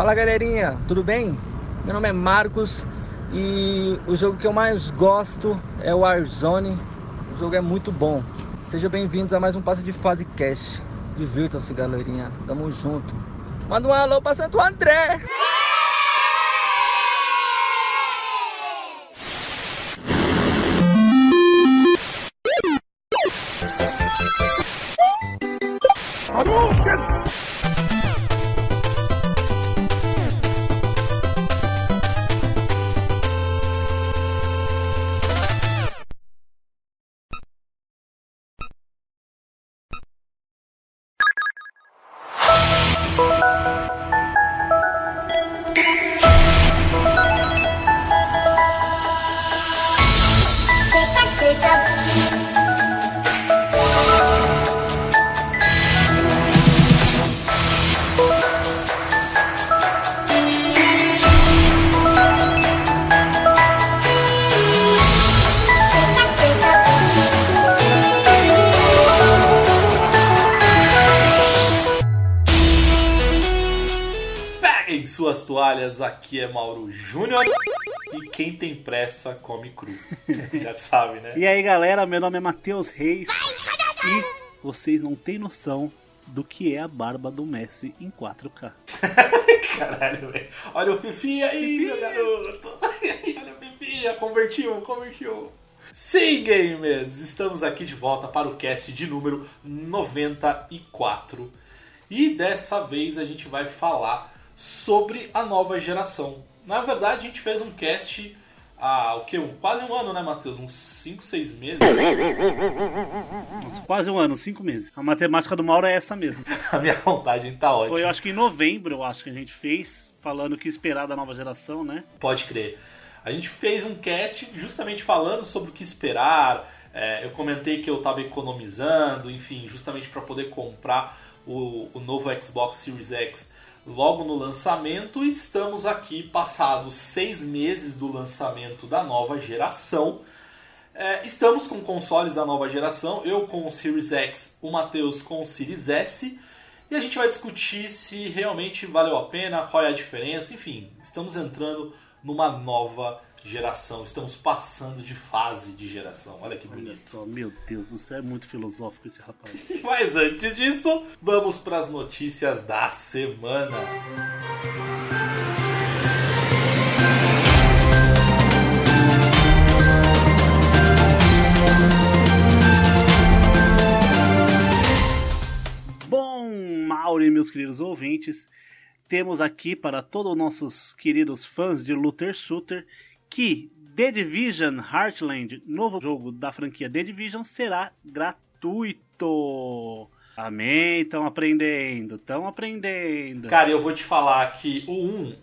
Fala galerinha, tudo bem? Meu nome é Marcos e o jogo que eu mais gosto é o Warzone. O jogo é muito bom. Sejam bem-vindos a mais um passo de fase cast. Divirtam-se, galerinha. Tamo junto. Manda um alô pra Santo André! Aqui é Mauro Júnior e quem tem pressa come cru. Já sabe, né? E aí galera, meu nome é Matheus Reis e vocês não têm noção do que é a barba do Messi em 4K. Caralho, velho. Olha o Fifi aí, meu garoto. Olha o Fifi, convertiu, convertiu. Sim, gamers! Estamos aqui de volta para o cast de número 94. E dessa vez a gente vai falar sobre a nova geração. Na verdade, a gente fez um cast há o que? Um, quase um ano, né, Matheus? Uns 5, 6 meses. Nossa, quase um ano, cinco meses. A matemática do Mauro é essa mesmo. A minha vontade tá ótima. Foi, eu acho que em novembro, eu acho que a gente fez, falando o que esperar da nova geração, né? Pode crer. A gente fez um cast justamente falando sobre o que esperar. É, eu comentei que eu estava economizando, enfim, justamente para poder comprar o, o novo Xbox Series X logo no lançamento. E estamos aqui, passados seis meses do lançamento da nova geração. É, estamos com consoles da nova geração, eu com o Series X, o Matheus com o Series S. E a gente vai discutir se realmente valeu a pena, qual é a diferença, enfim, estamos entrando numa nova geração, estamos passando de fase de geração. Olha que Olha bonito. só, meu Deus, você é muito filosófico esse rapaz. Mas antes disso, vamos para as notícias da semana. Bom, Mauro e meus queridos ouvintes, temos aqui para todos os nossos queridos fãs de Luther Shooter que The Division Heartland, novo jogo da franquia The Division, será gratuito. Amém, estão aprendendo, estão aprendendo. Cara, eu vou te falar que o 1,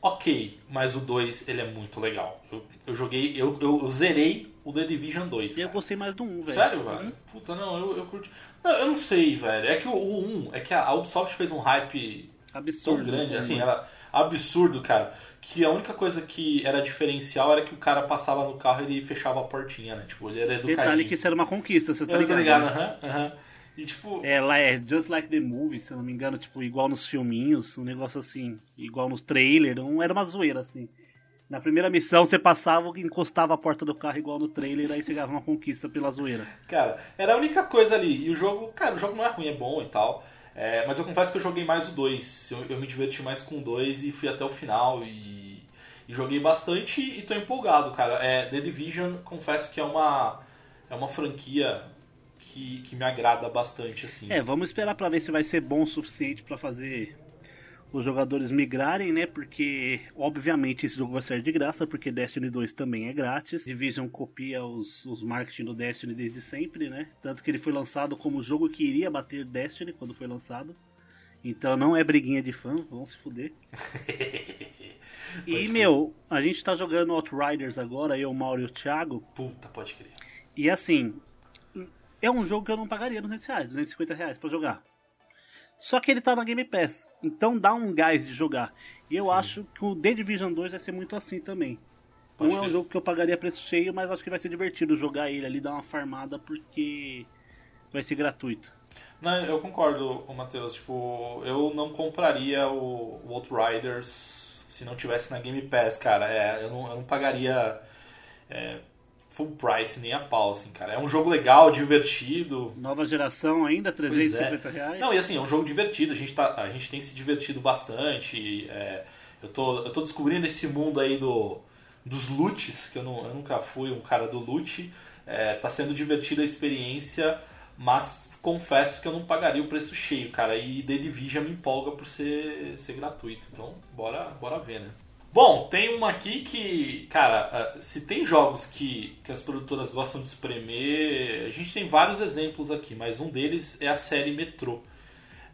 ok, mas o 2 ele é muito legal. Eu, eu joguei, eu, eu, eu zerei o The Division 2. eu cara. gostei mais do 1, velho. Sério, velho? Puta, não, eu, eu curti. Não, eu não sei, velho. É que o, o 1, é que a Ubisoft fez um hype Absurdo. tão grande, né? assim, era absurdo, cara. Que a única coisa que era diferencial era que o cara passava no carro e ele fechava a portinha, né? Tipo, ele era educadinho. Detalhe que isso era uma conquista, você tá Eu ligado? ligado, né? aham, aham. E tipo, É, lá é Just Like the Movie, se eu não me engano, tipo, igual nos filminhos, um negócio assim, igual nos trailers, não era uma zoeira, assim. Na primeira missão você passava e encostava a porta do carro igual no trailer, aí você ganhava uma conquista pela zoeira. cara, era a única coisa ali. E o jogo, cara, o jogo não é ruim, é bom e tal. É, mas eu confesso que eu joguei mais o 2. Eu, eu me diverti mais com o 2 e fui até o final e, e joguei bastante e tô empolgado, cara. É, The Division, confesso que é uma, é uma franquia que, que me agrada bastante, assim. É, vamos esperar pra ver se vai ser bom o suficiente pra fazer os jogadores migrarem, né? Porque, obviamente, esse jogo vai ser de graça, porque Destiny 2 também é grátis. Division copia os, os marketing do Destiny desde sempre, né? Tanto que ele foi lançado como o jogo que iria bater Destiny quando foi lançado. Então não é briguinha de fã, vão se fuder. E, meu, a gente tá jogando Outriders agora, eu, o Mauro e o Thiago. Puta, pode crer. E assim, é um jogo que eu não pagaria 200 reais, 250 reais pra jogar. Só que ele tá na Game Pass, então dá um gás de jogar. E eu acho que o The Division 2 vai ser muito assim também. Pode não é um jogo que eu pagaria preço cheio, mas acho que vai ser divertido jogar ele ali, dar uma farmada, porque vai ser gratuito. Não, eu concordo, Matheus. Tipo, eu não compraria o, o Outriders se não tivesse na Game Pass, cara. É, eu, não, eu não pagaria é, full price nem a pau, assim, cara. É um jogo legal, divertido. Nova geração ainda, 350 é. reais. Não, e assim, é um jogo divertido. A gente, tá, a gente tem se divertido bastante. É, eu, tô, eu tô descobrindo esse mundo aí do, dos loots, que eu, não, eu nunca fui um cara do loot. É, tá sendo divertida a experiência mas confesso que eu não pagaria o preço cheio, cara. E The Division me empolga por ser, ser gratuito. Então, bora, bora ver, né? Bom, tem uma aqui que, cara, ah, se tem jogos que, que as produtoras gostam de espremer, a gente tem vários exemplos aqui, mas um deles é a série Metro.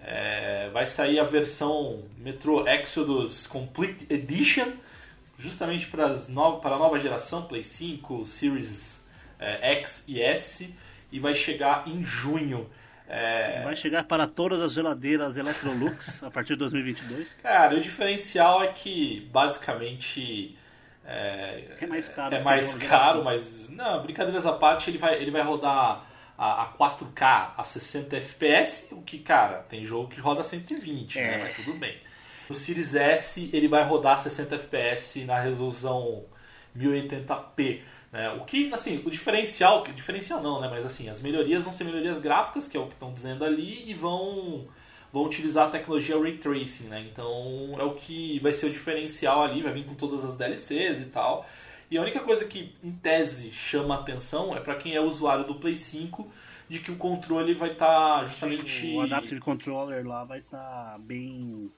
É, vai sair a versão Metro Exodus Complete Edition, justamente para, as no, para a nova geração, Play 5, Series é, X e S e vai chegar em junho. É... Vai chegar para todas as geladeiras Electrolux a partir de 2022? Cara, o diferencial é que basicamente é, é mais caro. É mais caro, mas não, brincadeiras à parte, ele vai, ele vai rodar a, a 4K a 60 FPS, o que, cara, tem jogo que roda 120, né, é. né? Mas tudo bem. O Series S ele vai rodar 60 FPS na resolução 1080p. Né? O que, assim, o diferencial, diferencial não, né? Mas assim, as melhorias vão ser melhorias gráficas, que é o que estão dizendo ali, e vão, vão utilizar a tecnologia Ray Tracing, né? Então é o que vai ser o diferencial ali, vai vir com todas as DLCs e tal. E a única coisa que, em tese, chama atenção é para quem é usuário do Play 5, de que o controle vai estar tá justamente. O Adaptive Controller lá vai estar tá bem.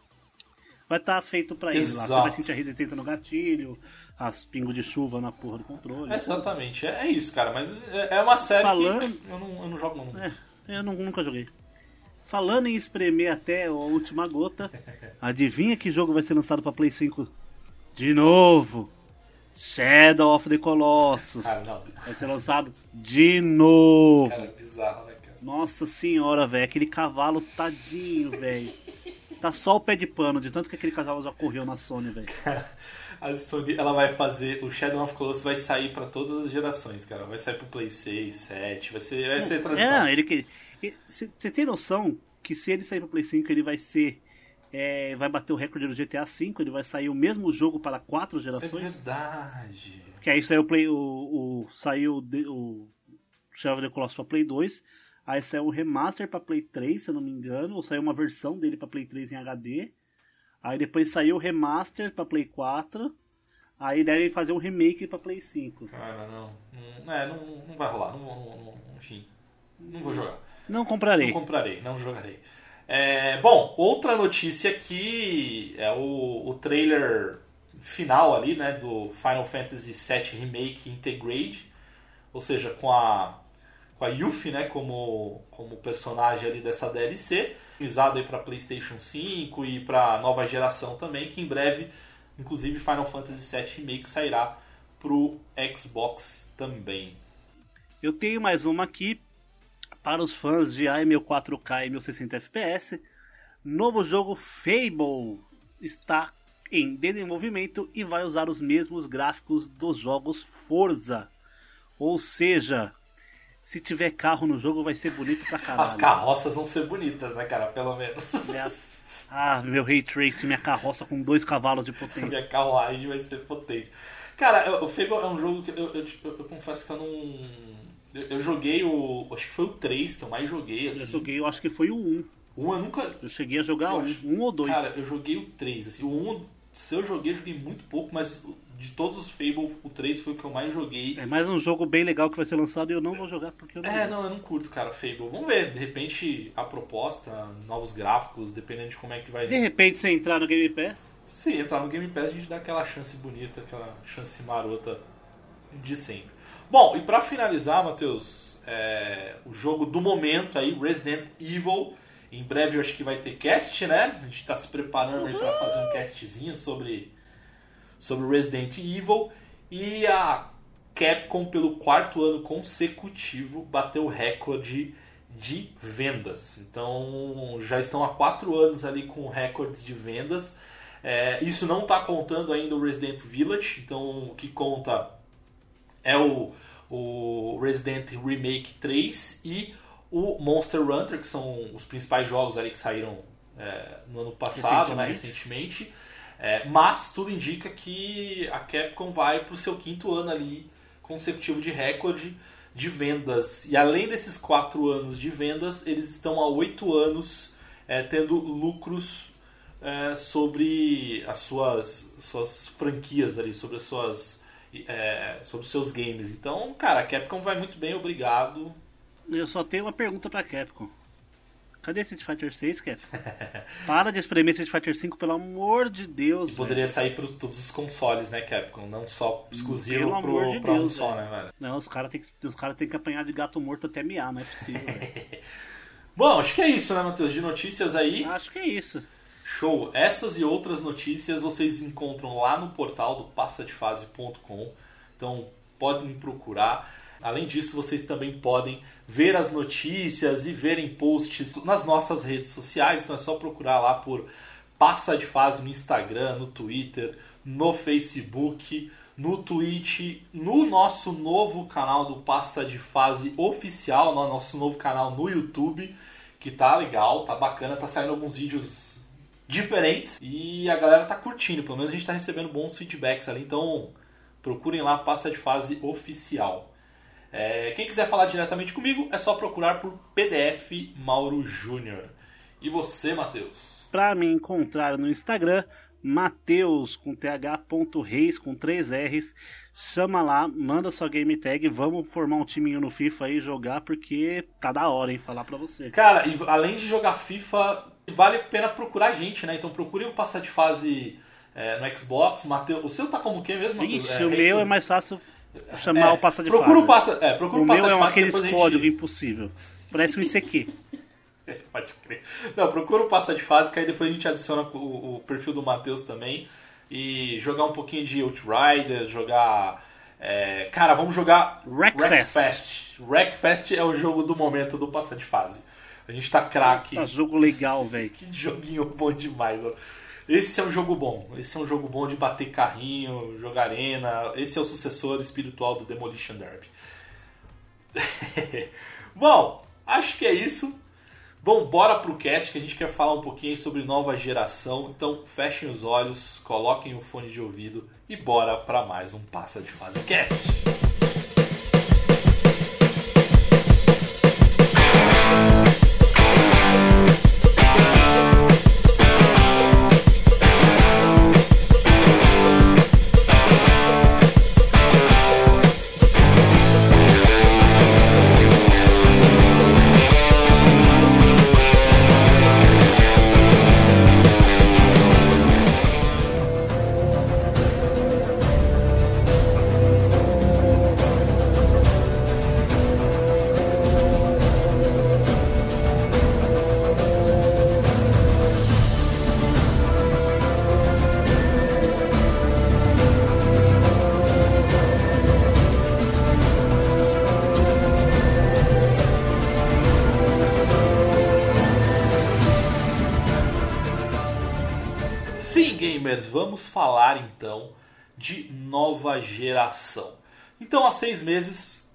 Vai estar tá feito para ele lá. Você vai sentir a resistência no gatilho, as pingos de chuva na porra do controle. É, exatamente, é, é, isso, cara. Mas é, é uma série Falando... que eu não, eu não jogo não. É, eu não, nunca joguei. Falando em espremer até a última gota, adivinha que jogo vai ser lançado para Play 5 de novo? Shadow of the Colossus. Cara, não. Vai ser lançado de novo. Cara, bizarro, né, cara? Nossa senhora, velho. Aquele cavalo tadinho, velho. Tá só o pé de pano, de tanto que aquele cavalo já correu na Sony, velho a Sony ela vai fazer. O Shadow of Colossus vai sair para todas as gerações, cara. Vai sair pro Play 6, 7, vai ser, vai ser tradição. É, ele que. Você tem noção que se ele sair pro Play 5, ele vai ser. É, vai bater o recorde do GTA V, ele vai sair o mesmo jogo para quatro gerações. É verdade. Que aí saiu o Play. O, o, saiu o Shadow of the Colossus pra Play 2. Aí saiu o remaster para Play 3, se eu não me engano, ou saiu uma versão dele para Play 3 em HD. Aí depois saiu o remaster pra Play 4. Aí devem fazer um remake pra Play 5. Cara, não. Não, é, não, não vai rolar. Não, não, enfim, não vou jogar. Não comprarei. Não comprarei, não jogarei. É, bom, outra notícia aqui é o, o trailer final ali, né, do Final Fantasy VII Remake Integrate, ou seja, com a com a Yuffie, né, como como personagem ali dessa DLC otimizado para PlayStation 5 e para nova geração também, que em breve, inclusive Final Fantasy VII Remake sairá para o Xbox também. Eu tenho mais uma aqui para os fãs de ai meu 4K e meu 60 FPS. Novo jogo Fable está em desenvolvimento e vai usar os mesmos gráficos dos jogos Forza. Ou seja, se tiver carro no jogo vai ser bonito pra caralho. As carroças vão ser bonitas, né, cara? Pelo menos. Ah, meu Ray Tracing, minha carroça com dois cavalos de potência. minha carruagem vai ser potente. Cara, o Fable é um jogo que eu, eu, eu, eu confesso que eu não. Eu, joguei o. Acho que foi o 3 que eu mais joguei. Assim. Eu joguei, eu acho que foi o 1. Um eu nunca. Eu cheguei a jogar um, acho... um ou dois. Cara, eu joguei o 3. Assim, o 1, se eu joguei, eu joguei muito pouco, mas de todos os Fable, o 3 foi o que eu mais joguei. É mais um jogo bem legal que vai ser lançado e eu não vou jogar porque eu não É, gosto. não, eu não curto, cara, Fable. Vamos ver, de repente a proposta, novos gráficos, dependendo de como é que vai. De repente você entrar no Game Pass? Sim, entrar no Game Pass a gente dá aquela chance bonita, aquela chance marota de sempre. Bom, e para finalizar, Matheus, é, o jogo do momento aí, Resident Evil. Em breve eu acho que vai ter cast, né? A gente está se preparando aí para fazer um castzinho sobre sobre Resident Evil e a Capcom pelo quarto ano consecutivo bateu o recorde de vendas. Então já estão há quatro anos ali com recordes de vendas. É, isso não está contando ainda o Resident Village, então o que conta é o, o Resident Remake 3 e o Monster Hunter, que são os principais jogos ali que saíram é, no ano passado, recentemente. Né, recentemente. É, mas tudo indica que a Capcom vai para o seu quinto ano ali consecutivo de recorde de vendas. E além desses quatro anos de vendas, eles estão há oito anos é, tendo lucros é, sobre as suas, suas franquias ali, sobre as suas. É, sobre os seus games. Então, cara, a Capcom vai muito bem, obrigado. Eu só tenho uma pergunta pra Capcom. Cadê Street Fighter 6, Capcom? Para de espremer Street Fighter 5, pelo amor de Deus. E poderia sair para todos os consoles, né, Capcom? Não só exclusivo pelo pro, de pra Deus, um só, né, velho? Não, os caras têm que, cara tem que apanhar de gato morto até miar, não é possível, Bom, acho que é isso, né, Matheus? De notícias aí. Acho que é isso. Show! Essas e outras notícias vocês encontram lá no portal do passadefase.com. Então podem me procurar. Além disso, vocês também podem ver as notícias e verem posts nas nossas redes sociais. Então é só procurar lá por Passa de Fase no Instagram, no Twitter, no Facebook, no Twitch, no nosso novo canal do Passa de Fase oficial, no nosso novo canal no YouTube, que tá legal, tá bacana, tá saindo alguns vídeos diferentes e a galera tá curtindo, pelo menos a gente tá recebendo bons feedbacks ali, então procurem lá Passa de Fase oficial. É, quem quiser falar diretamente comigo é só procurar por PDF Mauro Júnior. E você, Matheus? Para me encontrar no Instagram, Mateus com th.reis com três R's. Chama lá, manda sua game tag, vamos formar um timinho no FIFA aí jogar, porque tá da hora, hein? Falar pra você. Cara, e além de jogar FIFA, vale a pena procurar a gente, né? Então procure o passar de fase é, no Xbox. Mateus, o seu tá como o que mesmo, Matheus? Ixi, é, o meu é mais fácil chamar é, o passa de procura fase. O passa, é, procura o, o meu é fase. aqueles código gente... impossível. Parece um ICQ. Pode crer. Não, procura o passa de fase, que aí depois a gente adiciona o, o perfil do Matheus também. E jogar um pouquinho de Outriders, jogar. É, cara, vamos jogar Wreckfest. Wreckfest é o jogo do momento do passa de fase. A gente tá craque. Tá jogo legal, velho. Que joguinho bom demais. Ó. Esse é um jogo bom. Esse é um jogo bom de bater carrinho, jogar arena. Esse é o sucessor espiritual do Demolition Derby. bom, acho que é isso. Bom, bora pro cast que a gente quer falar um pouquinho sobre nova geração. Então, fechem os olhos, coloquem o fone de ouvido e bora para mais um Passa de Fase Cast. Geração. Então, há seis meses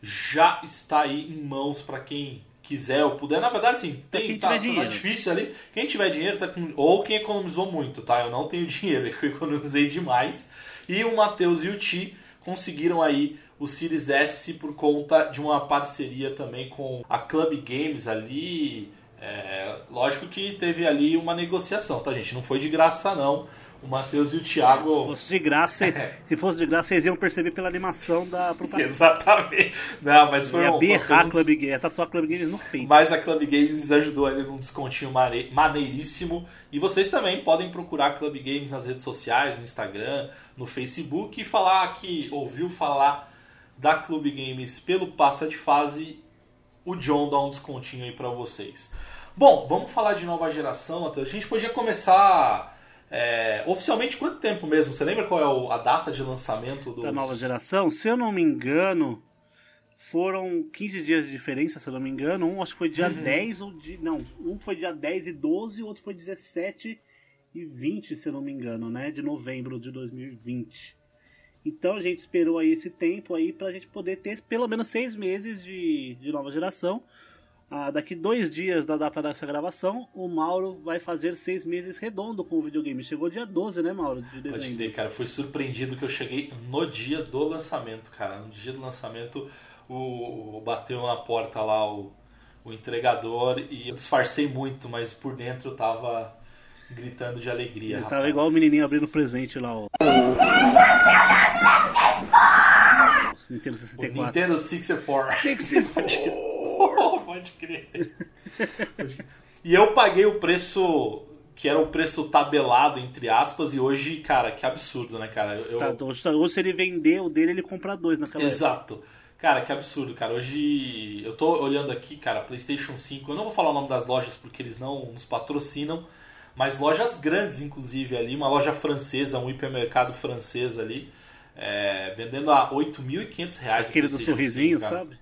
já está aí em mãos para quem quiser ou puder. Na verdade, sim, tem, tá, tá, difícil ali. Quem tiver dinheiro, tá com, ou quem economizou muito, tá? Eu não tenho dinheiro, eu economizei demais. E o Matheus e o Ti conseguiram aí o Series S por conta de uma parceria também com a Club Games ali. É, lógico que teve ali uma negociação, tá, gente? Não foi de graça, não o Matheus e o Thiago. Se fosse de graça, se fosse de graça, vocês iam perceber pela animação da propaganda. Exatamente. Não, mas foi um. berrar a Club Games, ia tatuar Club Games no peito. Mas a Club Games ajudou ali num descontinho maneiríssimo. E vocês também podem procurar a Club Games nas redes sociais, no Instagram, no Facebook e falar que ouviu falar da Club Games pelo Passa de Fase. O John dá um descontinho aí para vocês. Bom, vamos falar de nova geração, A gente podia começar é, oficialmente, quanto tempo mesmo? Você lembra qual é a data de lançamento dos... da nova geração? Se eu não me engano, foram 15 dias de diferença, se eu não me engano. Um acho que foi dia uhum. 10 ou de. Não, um foi dia 10 e 12, o outro foi 17 e 20, se eu não me engano, né? De novembro de 2020. Então a gente esperou aí esse tempo aí pra gente poder ter pelo menos seis meses de, de nova geração. Ah, daqui dois dias da data dessa gravação, o Mauro vai fazer seis meses redondo com o videogame. Chegou dia 12, né, Mauro? De Pode dezembro. crer, cara. Fui surpreendido que eu cheguei no dia do lançamento, cara. No dia do lançamento, o, o- bateu na porta lá o, o entregador e eu disfarcei muito, mas por dentro eu tava gritando de alegria. Ele rapaz. tava igual o menininho abrindo presente lá, ó. Nintendo O 64. Nintendo 64. 64. Pode crer. Pode crer. E eu paguei o preço que era o preço tabelado, entre aspas, e hoje, cara, que absurdo, né, cara? Eu, Tá, hoje, tá- hoje se ele vender o dele, ele compra dois naquela época. Exato. Cara, que absurdo, cara. Hoje eu tô olhando aqui, cara, PlayStation 5. Eu não vou falar o nome das lojas porque eles não nos patrocinam, mas lojas grandes, inclusive, ali. Uma loja francesa, um hipermercado francês ali, é, vendendo a 8.500 reais. o Aquele do sorrisinho, 5, cara. sabe?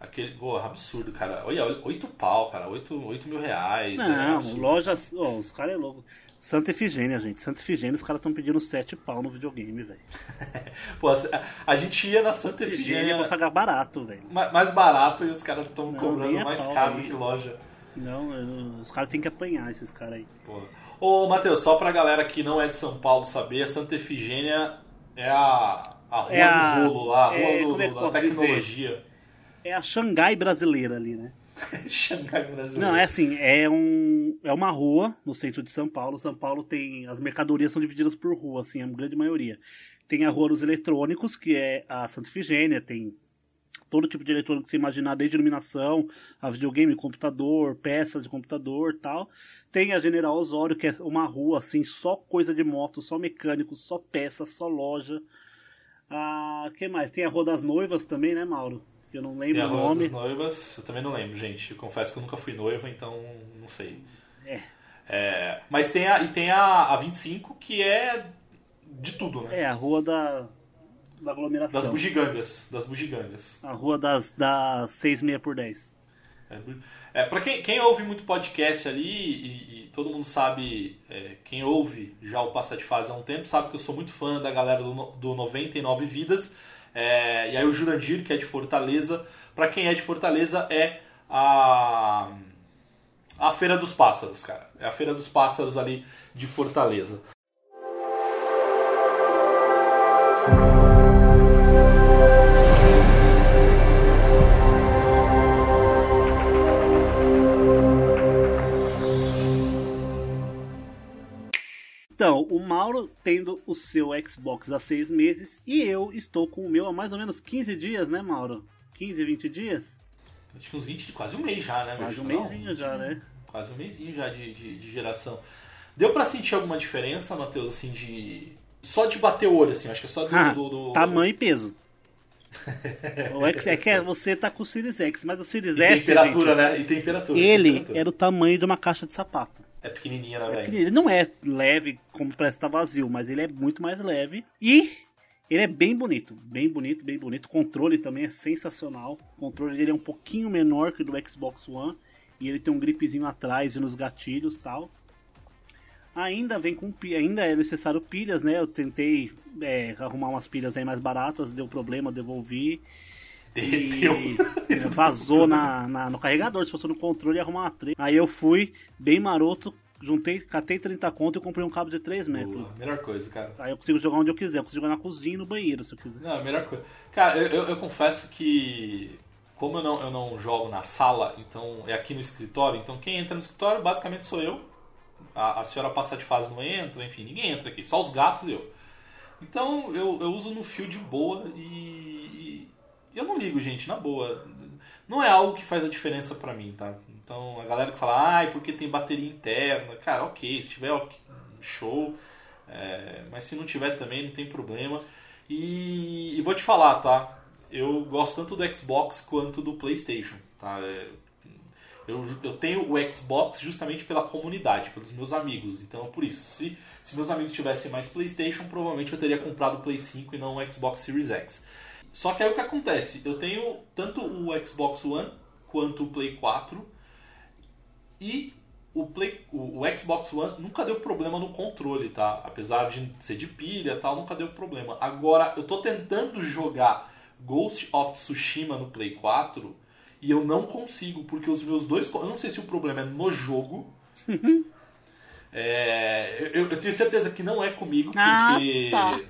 Aquele, pô, absurdo, cara. Olha, 8 pau, cara. 8, 8 mil reais. é Não, absurdo. lojas. os caras é louco. Santa Efigênia, gente. Santa Efigênia, os caras estão pedindo 7 pau no videogame, velho. Pô, a, a gente ia na Santa Efigênia Efigênia vou pagar barato, velho. ma- mais barato e os caras estão cobrando a mais pau, caro nem- que loja. Não, eu- os caras têm que apanhar esses caras aí. Pô. Ô, Matheus, só pra galera que não é de São Paulo saber, a Santa Efigênia é a, a rua É a- do rolo lá, a rua é, do- é da posso dizer? É a Xangai brasileira ali, né? Xangai brasileiro. Não, é assim, é, um, é uma rua no centro de São Paulo. São Paulo tem. As mercadorias são divididas por rua, assim, a grande maioria. Tem a rua dos eletrônicos, que é a Santa Efigênia, tem todo tipo de eletrônico que você imaginar, desde iluminação, a videogame, computador, peças de computador tal. Tem a General Osório, que é uma rua assim, só coisa de moto, só mecânico, só peça, só loja. Ah, que mais? Tem a Rua das Noivas também, né, Mauro? Que eu não lembro o nome. das noivas, eu também não lembro, gente. Eu confesso que eu nunca fui noiva, então não sei. É. É, mas tem a, e tem a, a 25, que é de tudo, né? É, a Rua da, da aglomeração. Das bugigangas. Das bugigangas. A rua das, das 6 meia por 10. É, é, para quem, quem ouve muito podcast ali, e, e todo mundo sabe, é, quem ouve já o Passa de Fase há um tempo, sabe que eu sou muito fã da galera do, do 99 Vidas. É, e aí o Jurandir, que é de Fortaleza, para quem é de Fortaleza, é a, a Feira dos Pássaros, cara. É a Feira dos Pássaros ali de Fortaleza. O Mauro tendo o seu Xbox há 6 meses e eu estou com o meu há mais ou menos 15 dias, né, Mauro? 15, 20 dias? Acho que uns 20, quase um mês já, né? Quase um mêsinho já, né? Quase um mêsinho já de, de, de geração. Deu pra sentir alguma diferença, Matheus, assim, de. Só de bater o olho, assim, acho que é só do. Ah, do, do- Tamanho e peso. o X, é que você tá com o Series X, mas o Series E S, temperatura, gente, né? E temperatura. ele temperatura. era o tamanho de uma caixa de sapato. É pequenininha, né, É velho? Ele não é leve como parece estar vazio, mas ele é muito mais leve. E ele é bem bonito. Bem bonito, bem bonito. O controle também é sensacional. O controle dele é um pouquinho menor que o do Xbox One. E ele tem um gripzinho atrás e nos gatilhos tal. Ainda vem com ainda é necessário pilhas, né? Eu tentei é, arrumar umas pilhas aí mais baratas, deu problema, devolvi. Derreteu. E vazou na, na- no carregador. Se fosse no controle, ia arrumar uma treta. Aí eu fui, bem maroto, juntei, catei 30 conto e comprei um cabo de 3 metros. Boa, melhor coisa, cara. Aí eu consigo jogar onde eu quiser. Eu consigo jogar na cozinha e no banheiro, se eu quiser. Não, melhor coisa. Cara, eu, eu, eu confesso que. Como eu não, eu não jogo na sala, então é aqui no escritório, então quem entra no escritório basicamente sou eu. A, a senhora passa de fase não entra, enfim, ninguém entra aqui, só os gatos e eu. Então eu, eu uso no fio de boa e eu não ligo, gente, na boa. Não é algo que faz a diferença pra mim, tá? Então a galera que fala, ai, porque tem bateria interna, cara, ok, se tiver ok, show. É, mas se não tiver também, não tem problema. E, e vou te falar, tá? Eu gosto tanto do Xbox quanto do PlayStation, tá? É, eu, eu tenho o Xbox justamente pela comunidade, pelos meus amigos. Então, por isso, se, se meus amigos tivessem mais PlayStation, provavelmente eu teria comprado o Play 5 e não o Xbox Series X. Só que aí o que acontece? Eu tenho tanto o Xbox One quanto o Play 4 e o, Play, o, o Xbox One nunca deu problema no controle, tá? Apesar de ser de pilha e tal, nunca deu problema. Agora, eu tô tentando jogar Ghost of Tsushima no Play 4 E eu não consigo, porque os meus dois. Eu não sei se o problema é no jogo. é, eu, eu, tenho certeza que não é comigo, ah, porque. Tá.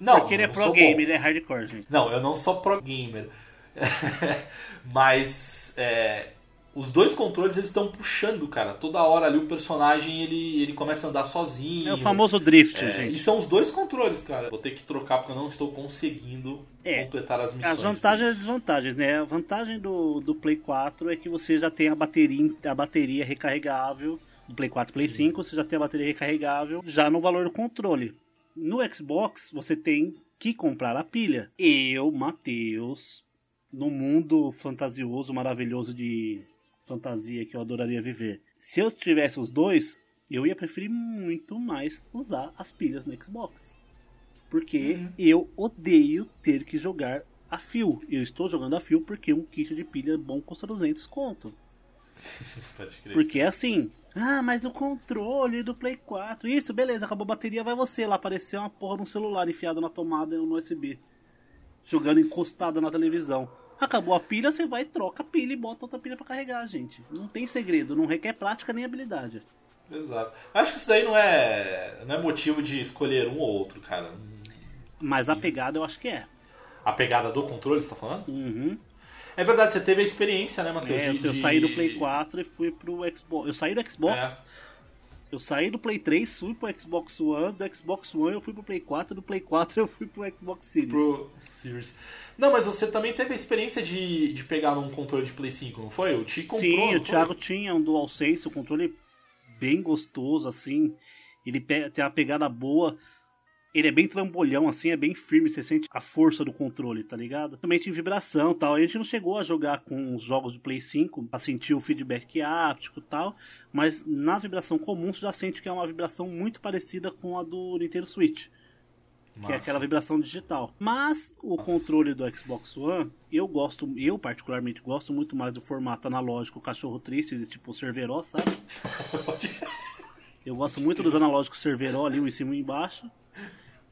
Não, porque ele é pro gamer, ele é hardcore, gente. Não, eu não sou pro gamer. Mas é, os dois controles eles estão puxando, cara. Toda hora ali o personagem ele, ele começa a andar sozinho. É o famoso drift, é, gente. E são os dois controles, cara. Vou ter que trocar porque eu não estou conseguindo é, completar as missões. As vantagens e desvantagens, né? A vantagem do, do Play 4 é que você já tem a bateria, a bateria recarregável. Do Play 4 Play Sim. 5, você já tem a bateria recarregável já no valor do controle. No Xbox, você tem que comprar a pilha. Eu, Matheus, no mundo fantasioso, maravilhoso de fantasia que eu adoraria viver. Se eu tivesse os dois, eu ia preferir muito mais usar as pilhas no Xbox. Porque uhum. eu odeio ter que jogar a fio. Eu estou jogando a fio porque um kit de pilha bom custa 200 conto. porque é assim, ah, mas o controle do Play 4. Isso, beleza, acabou a bateria, vai você lá aparecer uma porra de um celular enfiado na tomada no USB. Jogando encostado na televisão. Acabou a pilha, você vai, troca a pilha e bota outra pilha para carregar, gente. Não tem segredo, não requer prática nem habilidade. Exato. Acho que isso daí não é, não é motivo de escolher um ou outro, cara. Mas a pegada eu acho que é. A pegada do controle, você tá falando? Uhum. É verdade, você teve a experiência, né, Matheus? É, eu, eu saí do Play 4 e fui pro Xbox. Eu saí do Xbox. É. Eu saí do Play 3, fui pro Xbox One, do Xbox One eu fui pro Play 4, do Play 4 eu fui pro Xbox Series. Pro Series. Não, mas você também teve a experiência de, de pegar um controle de Play 5, não foi? O Ti comprou, Sim, o Thiago tinha um DualSense, o controle bem gostoso, assim. Ele tem uma pegada boa. Ele é bem trambolhão, assim, é bem firme, você sente a força do controle, tá ligado? Também tem vibração tal. A gente não chegou a jogar com os jogos do Play 5 pra sentir o feedback áptico e tal, mas na vibração comum você já sente que é uma vibração muito parecida com a do Nintendo Switch. Que é aquela vibração digital. Mas o Nossa. controle do Xbox One, eu gosto, eu particularmente gosto muito mais do formato analógico cachorro triste, tipo Cerveró, sabe? eu gosto muito dos analógicos Cerveró ali, um em cima e embaixo.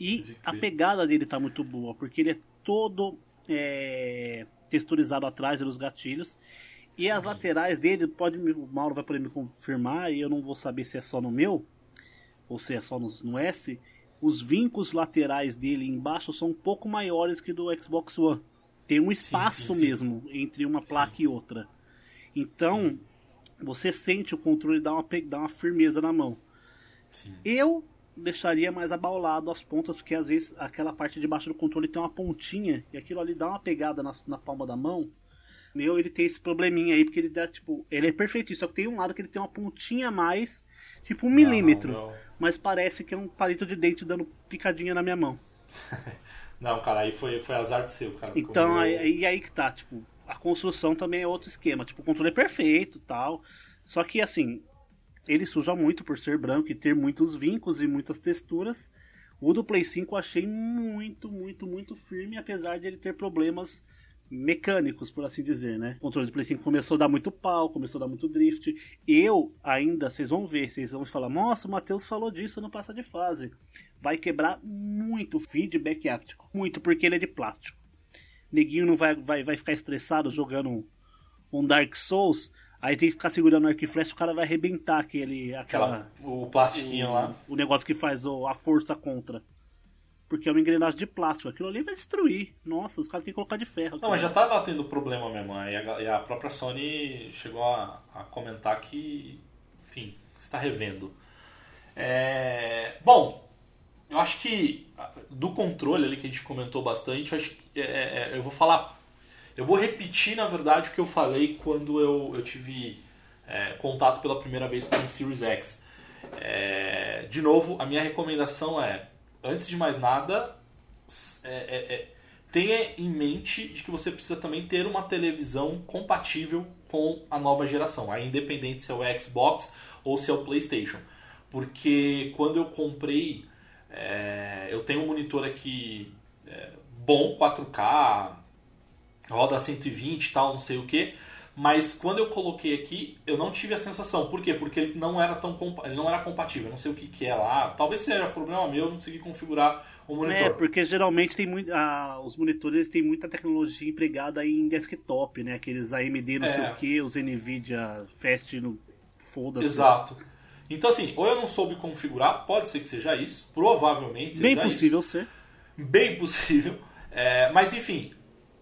E a pegada dele tá muito boa, porque ele é todo é, texturizado atrás dos gatilhos. E as laterais dele, pode o Mauro vai poder me confirmar, e eu não vou saber se é só no meu, ou se é só no, no S os vincos laterais dele embaixo são um pouco maiores que do Xbox One. Tem um espaço sim, sim, sim. mesmo entre uma placa e outra. Então, você sente o controle dar uma, dar uma firmeza na mão. Eu deixaria mais abaulado as pontas, porque às vezes aquela parte de baixo do controle tem uma pontinha e aquilo ali dá uma pegada na, na palma da mão. Meu, ele tem esse probleminha aí, porque ele dá, tipo, ele é perfeito, só que tem um lado que ele tem uma pontinha a mais, tipo um não, milímetro. Não, não mas parece que é um palito de dente dando picadinha na minha mão. Não, cara, aí foi, foi azar do seu, cara. Então, aí, aí que tá, tipo, a construção também é outro esquema. Tipo, o controle é perfeito tal. Só que, assim, ele suja muito por ser branco e ter muitos vincos e muitas texturas. O do Play 5 eu achei muito, muito, muito firme, apesar de ele ter problemas mecânicos, por assim dizer, né? O controle do Play 5 começou a dar muito pau, começou a dar muito drift. Eu ainda, vocês vão ver, vocês vão falar, nossa, o Matheus falou disso no passa de fase. Vai quebrar muito feedback áptico. Muito, porque ele é de plástico. Neguinho não vai, vai, vai ficar estressado jogando um Dark Souls. Aí tem que ficar segurando o arco e flecha, o cara vai arrebentar aquele. Aquela, aquela o plastiquinho o, lá. O negócio que faz o, a força contra. Porque é uma engrenagem de plástico. Aquilo ali vai destruir. Nossa, os caras têm que colocar de ferro. Não, mas já tava tendo problema mesmo. E a, e a própria Sony chegou a, a, comentar que, enfim, está revendo. É... Bom, eu acho que do controle ali que a gente comentou bastante, eu, acho que, é, é, é, eu vou falar. Eu vou repetir, na verdade, o que eu falei quando eu, eu tive é, contato pela primeira vez com o Series X. É, de novo, a minha recomendação é antes de mais nada, é, é, é, tenha em mente de que você precisa também ter uma televisão compatível com a nova geração, aí independente se é o Xbox ou se é o PlayStation. Porque quando eu comprei, é, eu tenho um monitor aqui é, bom, 4K, roda 120 e tal, não sei o que, Mas quando eu coloquei aqui, eu não tive a sensação. Por quê? Porque ele não era tão ele não era compatível. Eu não sei o que, que é lá. Talvez seja problema meu, eu não consegui configurar o monitor. É, porque geralmente tem muito, ah, os monitores têm muita tecnologia empregada em desktop, né? Aqueles AMD não é. sei o que, os Nvidia Fast no foda-se. Exato. Então assim, ou eu não soube configurar, pode ser que seja isso, provavelmente seja Bem possível isso. ser. Bem possível. É, mas enfim,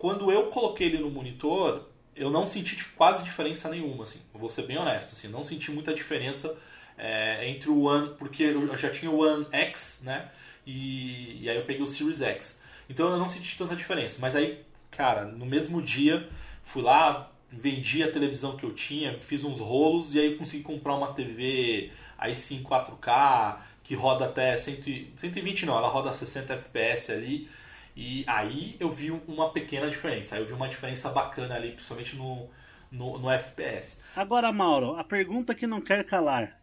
quando eu coloquei ele no monitor, eu não senti quase diferença nenhuma, assim. vou ser bem honesto, assim, não senti muita diferença é, entre o One, porque eu já tinha o One X, né? E, e, aí eu peguei o Series X. Então eu não senti tanta diferença. Mas aí, cara, no mesmo dia, fui lá, vendi a televisão que eu tinha, fiz uns rolos e aí eu consegui comprar uma TV aí sim 4K, que roda até 100, 120 não, ela roda 60 FPS ali. E aí eu vi uma pequena diferença. Aí eu vi uma diferença bacana ali, principalmente no, no, no FPS. Agora, Mauro, a pergunta que não quer calar.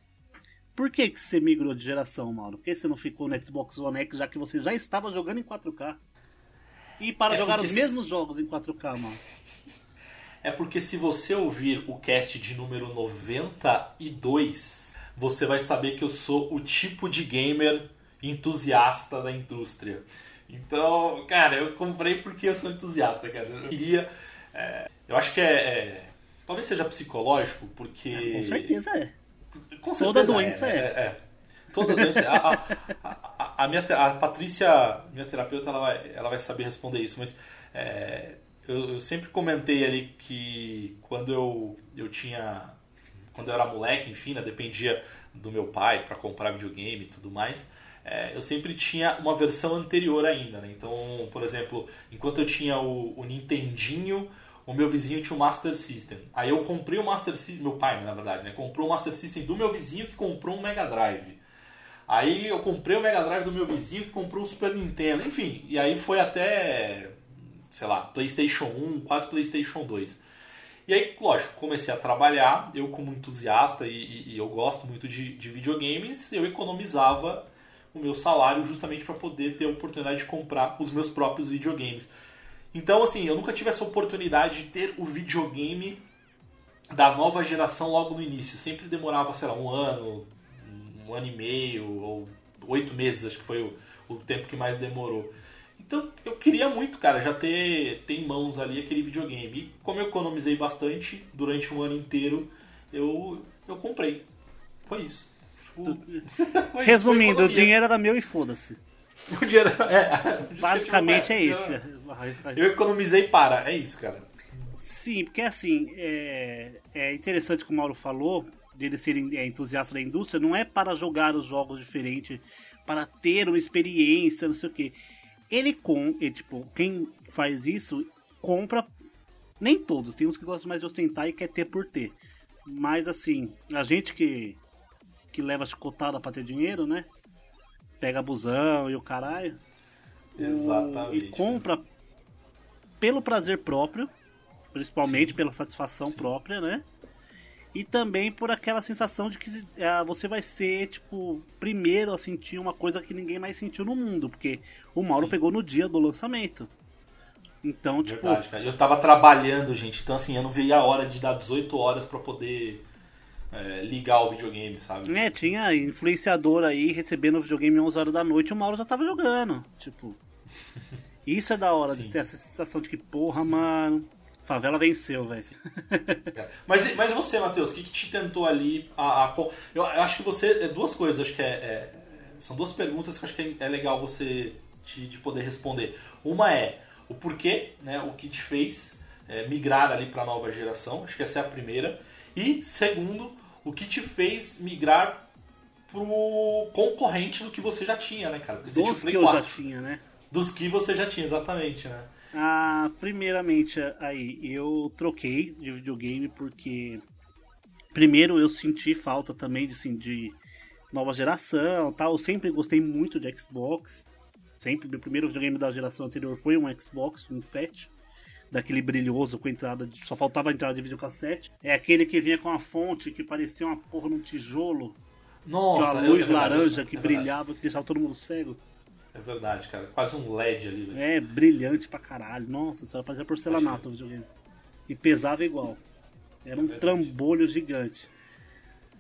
Por que, que você migrou de geração, Mauro? Por que você não ficou no Xbox One X, já que você já estava jogando em 4K? E para é jogar os mesmos jogos em 4K, Mauro? É porque se você ouvir o cast de número 92, você vai saber que eu sou o tipo de gamer entusiasta da indústria. Então, cara, eu comprei porque eu sou entusiasta, cara. Eu queria. É, eu acho que é, é, Talvez seja psicológico, porque. É, com certeza é. Com certeza Toda doença é. é. é. Toda doença. a, a, a, a, minha, a Patrícia, minha terapeuta, ela vai, ela vai saber responder isso, mas é, eu, eu, sempre comentei ali que quando eu, eu tinha. Quando eu era moleque, enfim, né, dependia do meu pai para comprar videogame e tudo mais é, eu sempre tinha uma versão anterior ainda. Né? Então, por exemplo, enquanto eu tinha o, o Nintendinho, o meu vizinho tinha o Master System. Aí eu comprei o Master System, meu pai, né, na verdade, né? comprou o Master System do meu vizinho que comprou um Mega Drive. Aí eu comprei o Mega Drive do meu vizinho que comprou o Super Nintendo. Enfim, e aí foi até, sei lá, PlayStation 1, quase PlayStation 2. E aí, lógico, comecei a trabalhar, eu como entusiasta e, e, e eu gosto muito de, de videogames, eu economizava o meu salário justamente para poder ter a oportunidade de comprar os meus próprios videogames. Então, assim, eu nunca tive essa oportunidade de ter o videogame da nova geração logo no início. Sempre demorava, sei lá, um ano, um ano e meio, ou oito meses, acho que foi o, o tempo que mais demorou. Então eu queria muito, cara, já ter, ter em mãos ali aquele videogame. E como eu economizei bastante durante um ano inteiro, eu, eu comprei. Foi isso. Resumindo, o dinheiro era meu e foda-se. O dinheiro é. Basicamente é isso. Eu economizei para, é isso, cara. Sim, porque assim, é, é interessante como o Mauro falou, dele ser é, entusiasta da indústria, não é para jogar os jogos diferentes, para ter uma experiência, não sei o que. Ele com, ele, tipo, quem faz isso compra. Nem todos, tem uns que gostam mais de ostentar e quer ter por ter. Mas assim, a gente que que leva chicotada pra ter dinheiro, né? Pega abusão e o caralho. Exatamente. E compra pelo prazer próprio, principalmente Sim. pela satisfação Sim. própria, né? E também por aquela sensação de que é, você vai ser, tipo, primeiro a sentir uma coisa que ninguém mais sentiu no mundo, porque o Mauro Sim. pegou no dia do lançamento. Então, tipo. Verdade, cara. Eu tava trabalhando, gente, então assim, eu não veia a hora de dar 18 horas para poder é, ligar o videogame, sabe? É, tinha influenciador aí recebendo o videogame 11 horas da noite e o Mauro já tava jogando. Tipo, isso é da hora, Sim. de ter essa sensação de que, porra, mano, favela venceu, velho. mas, mas você, Matheus, o que, que te tentou ali? A, a, eu, eu, acho que você. É duas coisas, acho que é, é, São duas perguntas que acho que é, é legal você de, de, poder responder. Uma é o porquê, né? O que te fez é, migrar ali para a nova geração. Acho que essa é a primeira. E segundo, o que te fez migrar pro concorrente do que você já tinha, né, cara? Porque Dos que eu já tinha, né? Dos que você já tinha, exatamente, né? Ah, primeiramente, aí, eu troquei de videogame porque primeiro eu senti falta também de, assim, de nova geração tal. Eu sempre gostei muito de Xbox. Sempre, meu primeiro videogame da geração anterior foi um Xbox, um Fat daquele brilhoso com entrada. De, só faltava a entrada de videocassete. É aquele que vinha com a fonte que parecia uma porra num tijolo. Nossa, uma luz é laranja que é brilhava, que deixava todo mundo cego. É verdade, cara. Quase um LED ali, velho. É, brilhante pra caralho. Nossa, só parecia porcelanato o videogame. E pesava igual. Era um é trambolho gigante.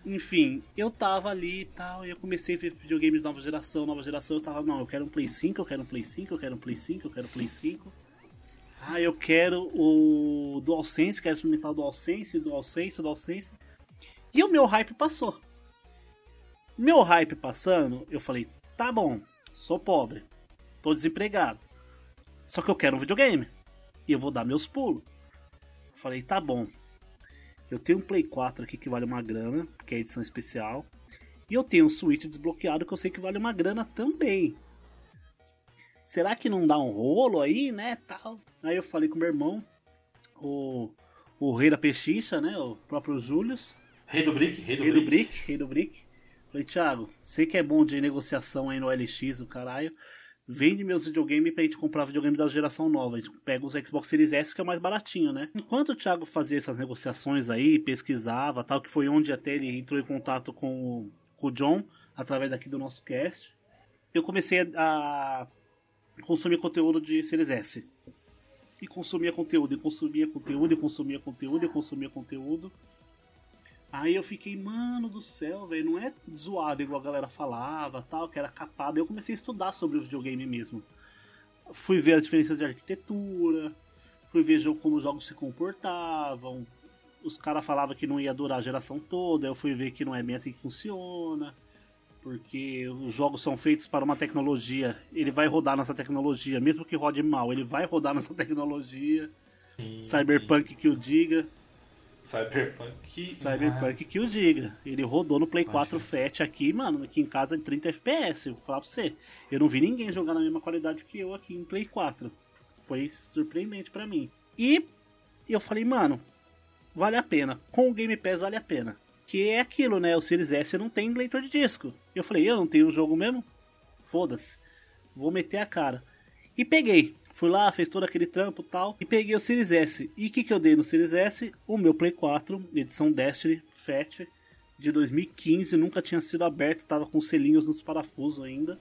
Enfim, eu tava ali e tal, e eu comecei a ver videogames de nova geração, nova geração, eu tava, não, eu quero um Play 5, eu quero um Play 5, eu quero um Play 5, eu quero um Play 5. Ah, eu quero o DualSense, quero experimentar o DualSense, DualSense, DualSense. E o meu hype passou. Meu hype passando, eu falei, tá bom, sou pobre, tô desempregado. Só que eu quero um videogame. E eu vou dar meus pulos. Falei, tá bom, eu tenho um Play 4 aqui que vale uma grana, que é edição especial. E eu tenho um Switch desbloqueado que eu sei que vale uma grana também. Será que não dá um rolo aí, né, tal? Aí eu falei com meu irmão, o, o rei da pechicha, né, o próprio Július. Rei do Brick, rei do, rei brick. do brick. Rei do Brick. Falei, Thiago, sei que é bom de negociação aí no LX, o caralho vende meus videogames pra gente comprar videogame da geração nova. A gente pega os Xbox Series S que é mais baratinho, né? Enquanto o Thiago fazia essas negociações aí, pesquisava tal, que foi onde até ele entrou em contato com o, com o John, através aqui do nosso cast, eu comecei a consumir conteúdo de Series S. E consumia conteúdo, e consumia conteúdo, e consumia conteúdo, e consumia conteúdo. Aí eu fiquei, mano do céu, velho, não é zoado igual a galera falava, tal, que era capado. Eu comecei a estudar sobre o videogame mesmo. Fui ver as diferenças de arquitetura, fui ver como os jogos se comportavam. Os caras falavam que não ia durar a geração toda, eu fui ver que não é bem assim que funciona. Porque os jogos são feitos para uma tecnologia, ele vai rodar nessa tecnologia, mesmo que rode mal, ele vai rodar nessa tecnologia. Sim, Cyberpunk sim. que o diga. Cyberpunk. Cyberpunk que o diga. Ele rodou no Play 4 Fat aqui, mano, aqui em casa em 30 FPS. Vou falar pra você. Eu não vi ninguém jogar na mesma qualidade que eu aqui em Play 4. Foi surpreendente para mim. E eu falei, mano, vale a pena. Com o Game Pass vale a pena. Que é aquilo, né? O Series S não tem leitor de disco. Eu falei, eu não tenho o jogo mesmo? Foda-se. Vou meter a cara. E peguei. Fui lá, fez todo aquele trampo e tal. E peguei o Series S. E o que, que eu dei no Series S? O meu Play 4, edição Destiny Fat, de 2015. Nunca tinha sido aberto, tava com selinhos nos parafusos ainda.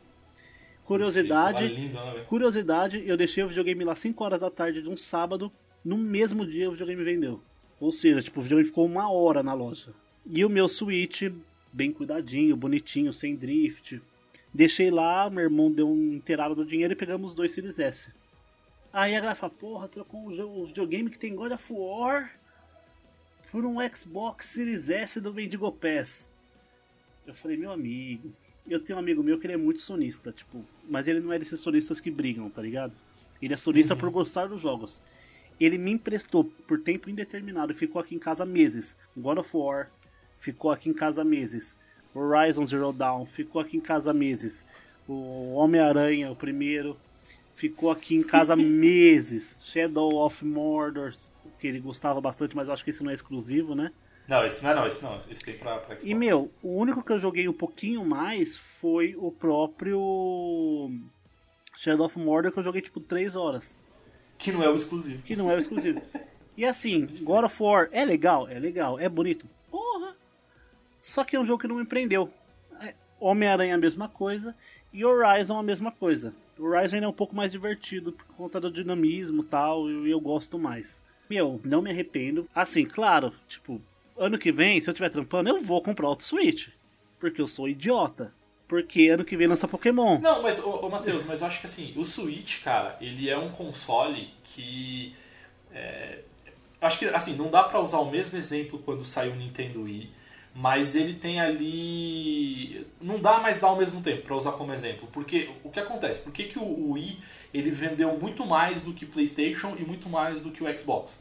Curiosidade, lindo, curiosidade, eu deixei o videogame lá 5 horas da tarde de um sábado. No mesmo dia o videogame vendeu. Ou seja, tipo, o videogame ficou uma hora na loja. E o meu Switch, bem cuidadinho, bonitinho, sem drift. Deixei lá, meu irmão deu um inteirado do dinheiro e pegamos os dois Series S. Aí a galera fala, porra, trocou um videogame que tem God of War por um Xbox Series S do Bendigo Pass. Eu falei, meu amigo, eu tenho um amigo meu que ele é muito sonista, tipo, mas ele não é desses sonistas que brigam, tá ligado? Ele é sonista uhum. por gostar dos jogos. Ele me emprestou por tempo indeterminado, ficou aqui em casa meses. God of War ficou aqui em casa meses. Horizon Zero Dawn ficou aqui em casa meses. O Homem-Aranha, o primeiro, ficou aqui em casa meses. Shadow of Mordor, que ele gostava bastante, mas eu acho que esse não é exclusivo, né? Não, esse não é não, esse não. Esse tem pra, pra Xbox. E, meu, o único que eu joguei um pouquinho mais foi o próprio Shadow of Mordor, que eu joguei, tipo, 3 horas. Que não é o exclusivo. Que não é o exclusivo. e assim, God of War é legal? É legal. É bonito? Só que é um jogo que não me prendeu. É, Homem-Aranha a mesma coisa e Horizon a mesma coisa. Horizon é um pouco mais divertido por conta do dinamismo tal, e eu gosto mais. Meu, não me arrependo. Assim, claro, tipo, ano que vem, se eu tiver trampando, eu vou comprar outro Switch. Porque eu sou idiota. Porque ano que vem lança Pokémon. Não, mas, ô, ô Matheus, mas eu acho que assim, o Switch, cara, ele é um console que. É, acho que, assim, não dá para usar o mesmo exemplo quando saiu o Nintendo Wii mas ele tem ali não dá mais dar ao mesmo tempo para usar como exemplo. Porque o que acontece? Por que, que o Wii ele vendeu muito mais do que PlayStation e muito mais do que o Xbox?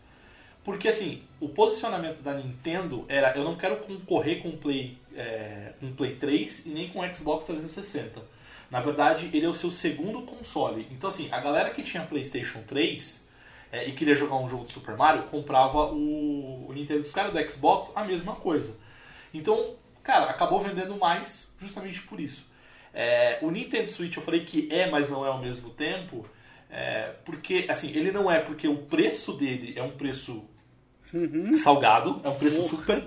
Porque assim o posicionamento da Nintendo era eu não quero concorrer com o Play é, com o Play 3 e nem com o Xbox 360 na verdade ele é o seu segundo console. Então assim a galera que tinha PlayStation 3 é, e queria jogar um jogo de Super Mario comprava o, o Nintendo. Os caras do Xbox a mesma coisa então, cara, acabou vendendo mais justamente por isso. É, o Nintendo Switch eu falei que é, mas não é ao mesmo tempo, é, porque assim ele não é porque o preço dele é um preço uhum. salgado, é um preço super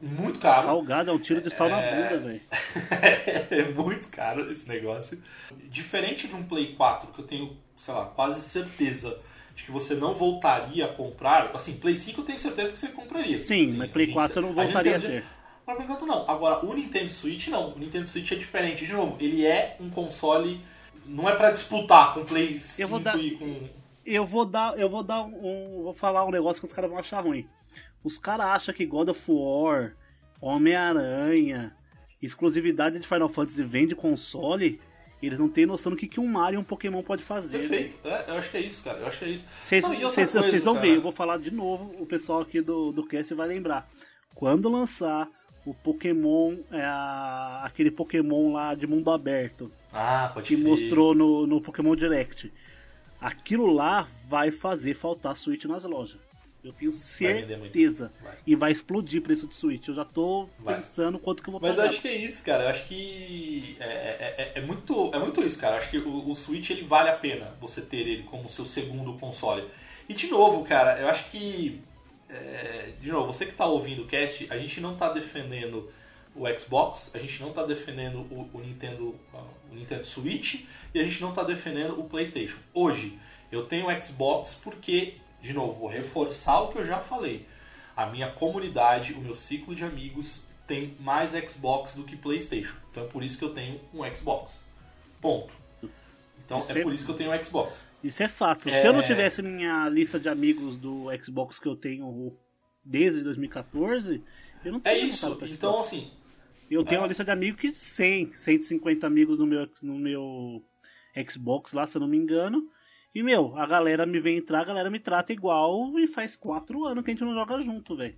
muito caro. Salgado é um tiro de sal é... na bunda, velho. é muito caro esse negócio. Diferente de um Play 4 que eu tenho, sei lá, quase certeza de que você não voltaria a comprar. Assim, Play 5 eu tenho certeza que você compraria. Sim, mas Play 4 eu não voltaria a, a ter. Mas Play 4 não. Agora, o Nintendo Switch não. O Nintendo Switch é diferente. De novo, ele é um console. Não é para disputar com Play 5 eu vou dar, e com. Eu vou dar. Eu vou dar um. Vou falar um negócio que os caras vão achar ruim. Os caras acham que God of War, Homem-Aranha, exclusividade de Final Fantasy vende console eles não têm noção do que, que um Mario e um Pokémon pode fazer. Né? Perfeito. Né? É, eu acho que é isso, cara. Eu acho que é isso. Vocês vão ver, eu vou falar de novo, o pessoal aqui do, do cast vai lembrar. Quando lançar o Pokémon, é, aquele Pokémon lá de mundo aberto. Ah, pode Que mostrou no, no Pokémon Direct. Aquilo lá vai fazer faltar Switch nas lojas. Eu tenho certeza. Vai. E vai explodir o preço de Switch. Eu já tô vai. pensando quanto que eu vou pagar. Mas acho que é isso, cara. Eu acho que é, é, é, é muito, é muito isso, cara. Eu acho que o, o, Switch ele vale a pena você ter ele como seu segundo console. E de novo, cara, eu acho que. É, de novo, você que está ouvindo o cast, a gente não está defendendo o Xbox, a gente não está defendendo o, o, Nintendo, o Nintendo Switch e a gente não está defendendo o PlayStation. Hoje, eu tenho o Xbox porque de novo, vou reforçar o que eu já falei. A minha comunidade, o meu ciclo de amigos tem mais Xbox do que PlayStation. Então é por isso que eu tenho um Xbox. Ponto. Então isso é, é por isso que eu tenho um Xbox. Isso é fato. É... Se eu não tivesse minha lista de amigos do Xbox que eu tenho desde 2014, eu não teria É isso. Então, assim. Eu tenho é... uma lista de amigos que 100, 150 amigos no meu, no meu Xbox lá, se eu não me engano. E, meu, a galera me vem entrar, a galera me trata igual e faz quatro anos que a gente não joga junto, velho.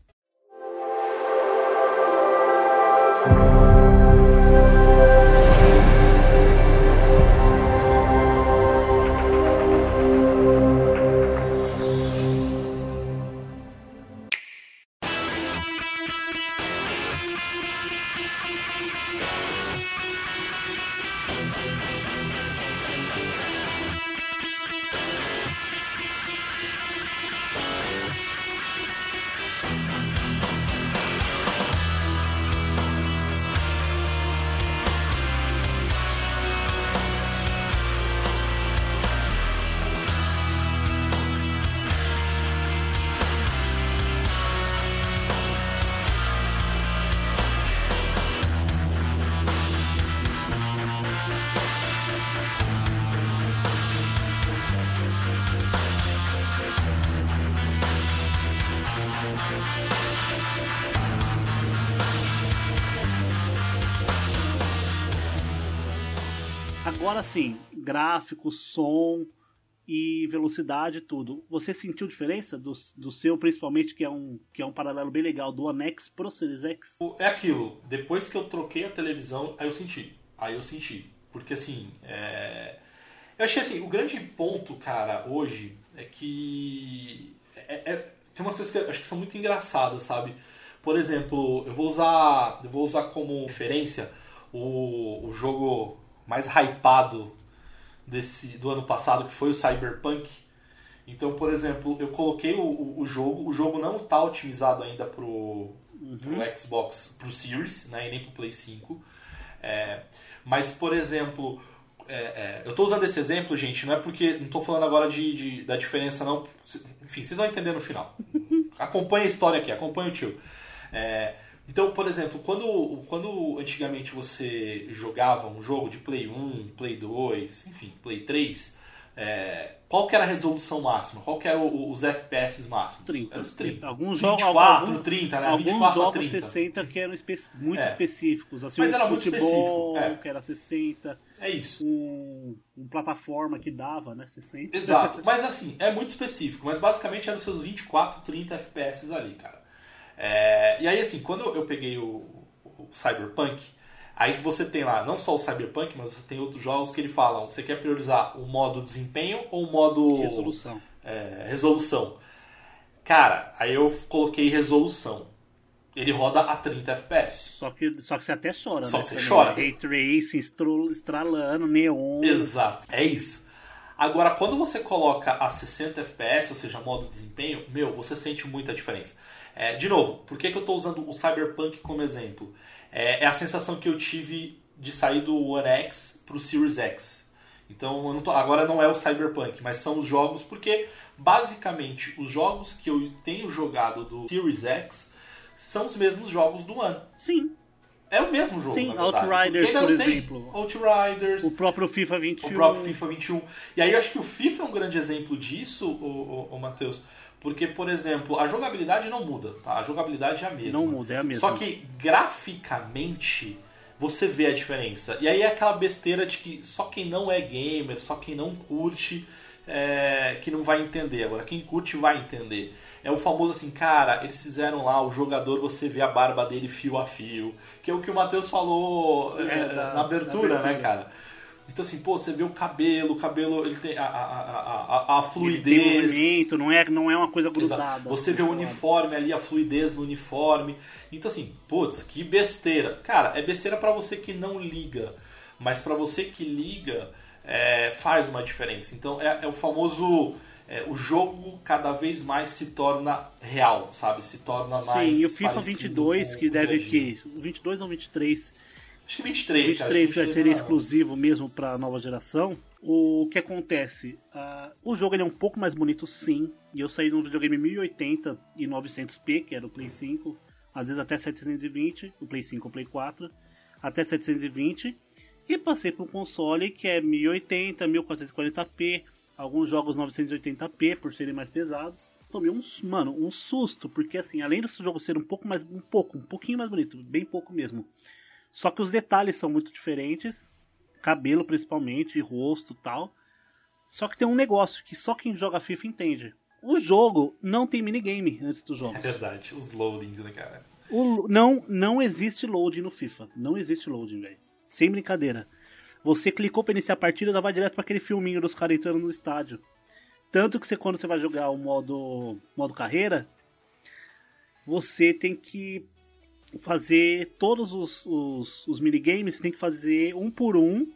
Gráfico, som e velocidade tudo. Você sentiu diferença do, do seu, principalmente, que é, um, que é um paralelo bem legal, do One X pro Series X? É aquilo, depois que eu troquei a televisão, aí eu senti. Aí eu senti. Porque assim, é... eu achei assim, o grande ponto, cara, hoje é que é, é... tem umas coisas que eu acho que são muito engraçadas, sabe? Por exemplo, eu vou usar, eu vou usar como referência o, o jogo mais hypado desse, do ano passado, que foi o Cyberpunk. Então, por exemplo, eu coloquei o, o jogo, o jogo não está otimizado ainda pro, uhum. pro Xbox, pro Series, né, e nem pro Play 5. É, mas, por exemplo, é, é, eu estou usando esse exemplo, gente, não é porque. Não estou falando agora de, de, da diferença, não. Enfim, vocês vão entender no final. acompanha a história aqui, acompanha o tio. É, então, por exemplo, quando, quando antigamente você jogava um jogo de Play 1, Play 2, enfim, Play 3, é, qual que era a resolução máxima? Qual que eram os FPS máximos? 30. Era os 30. Alguns 24, jogos, 30, né? Alguns 24 jogos 30. 60 que eram espe muito é. específicos. Assim, Mas um era muito específico. É. que era 60. É isso. Um, um, plataforma que dava, né? 60. Exato. Mas assim, é muito específico. Mas basicamente eram os seus 24, 30 FPS ali, cara. É, e aí, assim, quando eu peguei o, o, Cyberpunk, aí você tem lá não só o Cyberpunk, mas você tem outros jogos que ele falam, você quer priorizar o modo desempenho ou o modo... Resolução. É, resolução. Cara, aí eu coloquei resolução. Ele roda a 30 FPS. Só que, só que você até chora, só né? que você chora. Ray tracing, estralando, neon. Exato, é isso. Agora, quando você coloca a 60 FPS, ou seja, modo desempenho, meu, você sente muita diferença. É, de novo, por que, que eu estou usando o Cyberpunk como exemplo? É, é, a sensação que eu tive de sair do One X para o Series X. Então, não tô, agora não é o Cyberpunk, mas são os jogos, porque basicamente os jogos que eu tenho jogado do Series X são os mesmos jogos do One. Sim. É o mesmo jogo. Sim, Outriders, por exemplo. Outriders, O próprio FIFA 21. o próprio FIFA 21. E aí eu acho que o FIFA é um grande exemplo disso, o, o, Matheus. Porque, por exemplo, a jogabilidade não muda, tá? A jogabilidade é a mesma. Não muda, é a mesma. Só que graficamente você vê a diferença. E aí é aquela besteira de que só quem não é gamer, só quem não curte, é, que não vai entender. Agora, quem curte vai entender. É o famoso assim, cara, eles fizeram lá, o jogador, você vê a barba dele fio a fio. Que é o que o Matheus falou é, É, da- na, abertura, na abertura. né, cara? Então assim, pô, você vê o cabelo, o cabelo, ele tem a, a, a, a, a Ele tem fluidez. movimento, não é, não é uma coisa Exato. grudada. Você vê o uniforme ali, a fluidez no uniforme. Então assim, putz, que besteira. Cara, é besteira pra você que não liga. Mas pra você que liga, é, faz uma diferença. Então é, é o famoso. é, o jogo cada vez mais se torna real, sabe? Se torna mais. Sim, e o FIFA parecido 22, com que deve que. 22 ou 23? Acho que 23, cara. 23 acho que vai que ser 23 exclusivo mesmo para a nova geração. O que acontece? Ah, o jogo ele é um pouco mais bonito, sim. E eu saí no videogame 1080 e 900p, que era o Play 5, às vezes até 720, o Play 5 o Play 4, até 720. E passei para um console que é 1080, 1440p, alguns jogos 980p por serem mais pesados. Tomei um, mano, um susto, porque assim, além desse jogo ser um pouco mais, um pouco, um pouquinho mais bonito, bem pouco mesmo. Só que os detalhes são muito diferentes, cabelo principalmente, rosto tal. Só que tem um negócio que só quem joga FIFA entende. O jogo não tem minigame antes dos É jogos. verdade, os loadings, né, cara? O- não, não existe loading no FIFA. Não existe loading, velho. Sem brincadeira. Você clicou pra iniciar a partida, já vai direto pra aquele filminho dos caras entrando no estádio. Tanto que você, quando você vai jogar o modo, modo carreira, você tem que fazer todos os, os, os minigames, você tem que fazer um por um,